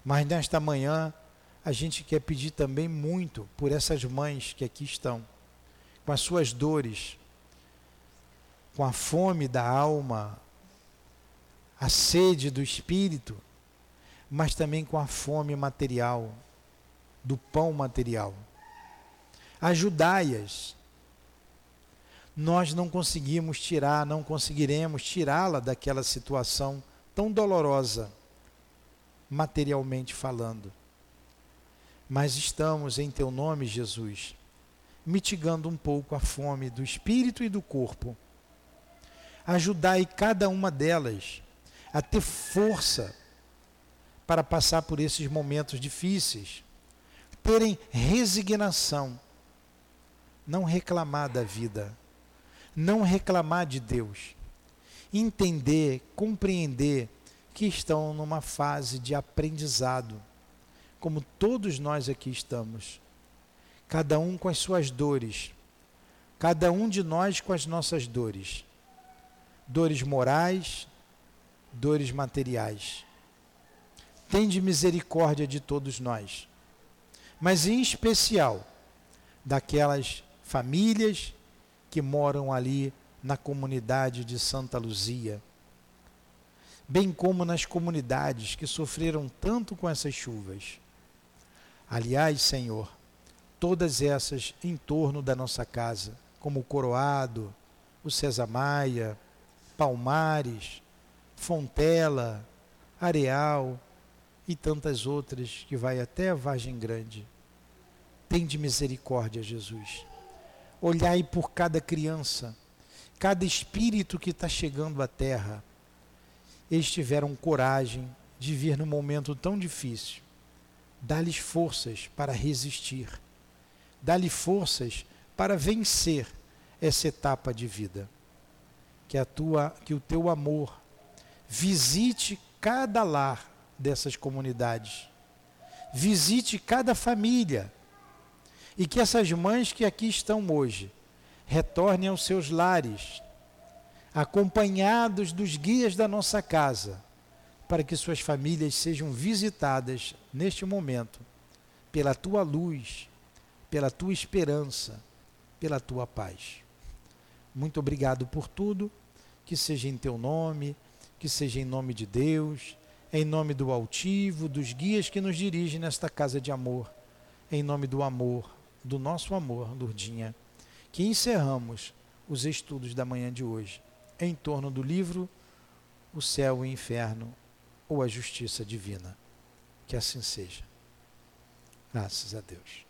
Mas nesta manhã, a gente quer pedir também muito por essas mães que aqui estão, com as suas dores, com a fome da alma, a sede do espírito, mas também com a fome material, do pão material. Ajudai-as. Nós não conseguimos tirar, não conseguiremos tirá-la daquela situação tão dolorosa, materialmente falando. Mas estamos em teu nome, Jesus, mitigando um pouco a fome do espírito e do corpo. Ajudai cada uma delas a ter força para passar por esses momentos difíceis, terem resignação, não reclamar da vida, não reclamar de Deus, entender, compreender que estão numa fase de aprendizado, como todos nós aqui estamos, cada um com as suas dores, cada um de nós com as nossas dores, dores morais, dores materiais. Tende misericórdia de todos nós, mas em especial daquelas famílias que moram ali na comunidade de Santa Luzia, bem como nas comunidades que sofreram tanto com essas chuvas. Aliás, Senhor, todas essas em torno da nossa casa, como o Coroado, o César Maia, Palmares, Fontela, Areal e tantas outras que vai até a Vargem Grande. Tende misericórdia, Jesus. Olhai por cada criança, cada espírito que está chegando à terra. Eles tiveram coragem de vir num momento tão difícil. Dá-lhes forças para resistir. Dá-lhe forças para vencer essa etapa de vida. Que a tua, que o teu amor Visite cada lar dessas comunidades. Visite cada família. E que essas mães que aqui estão hoje retornem aos seus lares, acompanhados dos guias da nossa casa, para que suas famílias sejam visitadas neste momento pela tua luz, pela tua esperança, pela tua paz. Muito obrigado por tudo, que seja em teu nome que seja em nome de Deus, em nome do altivo, dos guias que nos dirigem nesta casa de amor, em nome do amor, do nosso amor, Lourdinha, que encerramos os estudos da manhã de hoje em torno do livro O Céu e o Inferno ou a Justiça Divina. Que assim seja. Graças a Deus.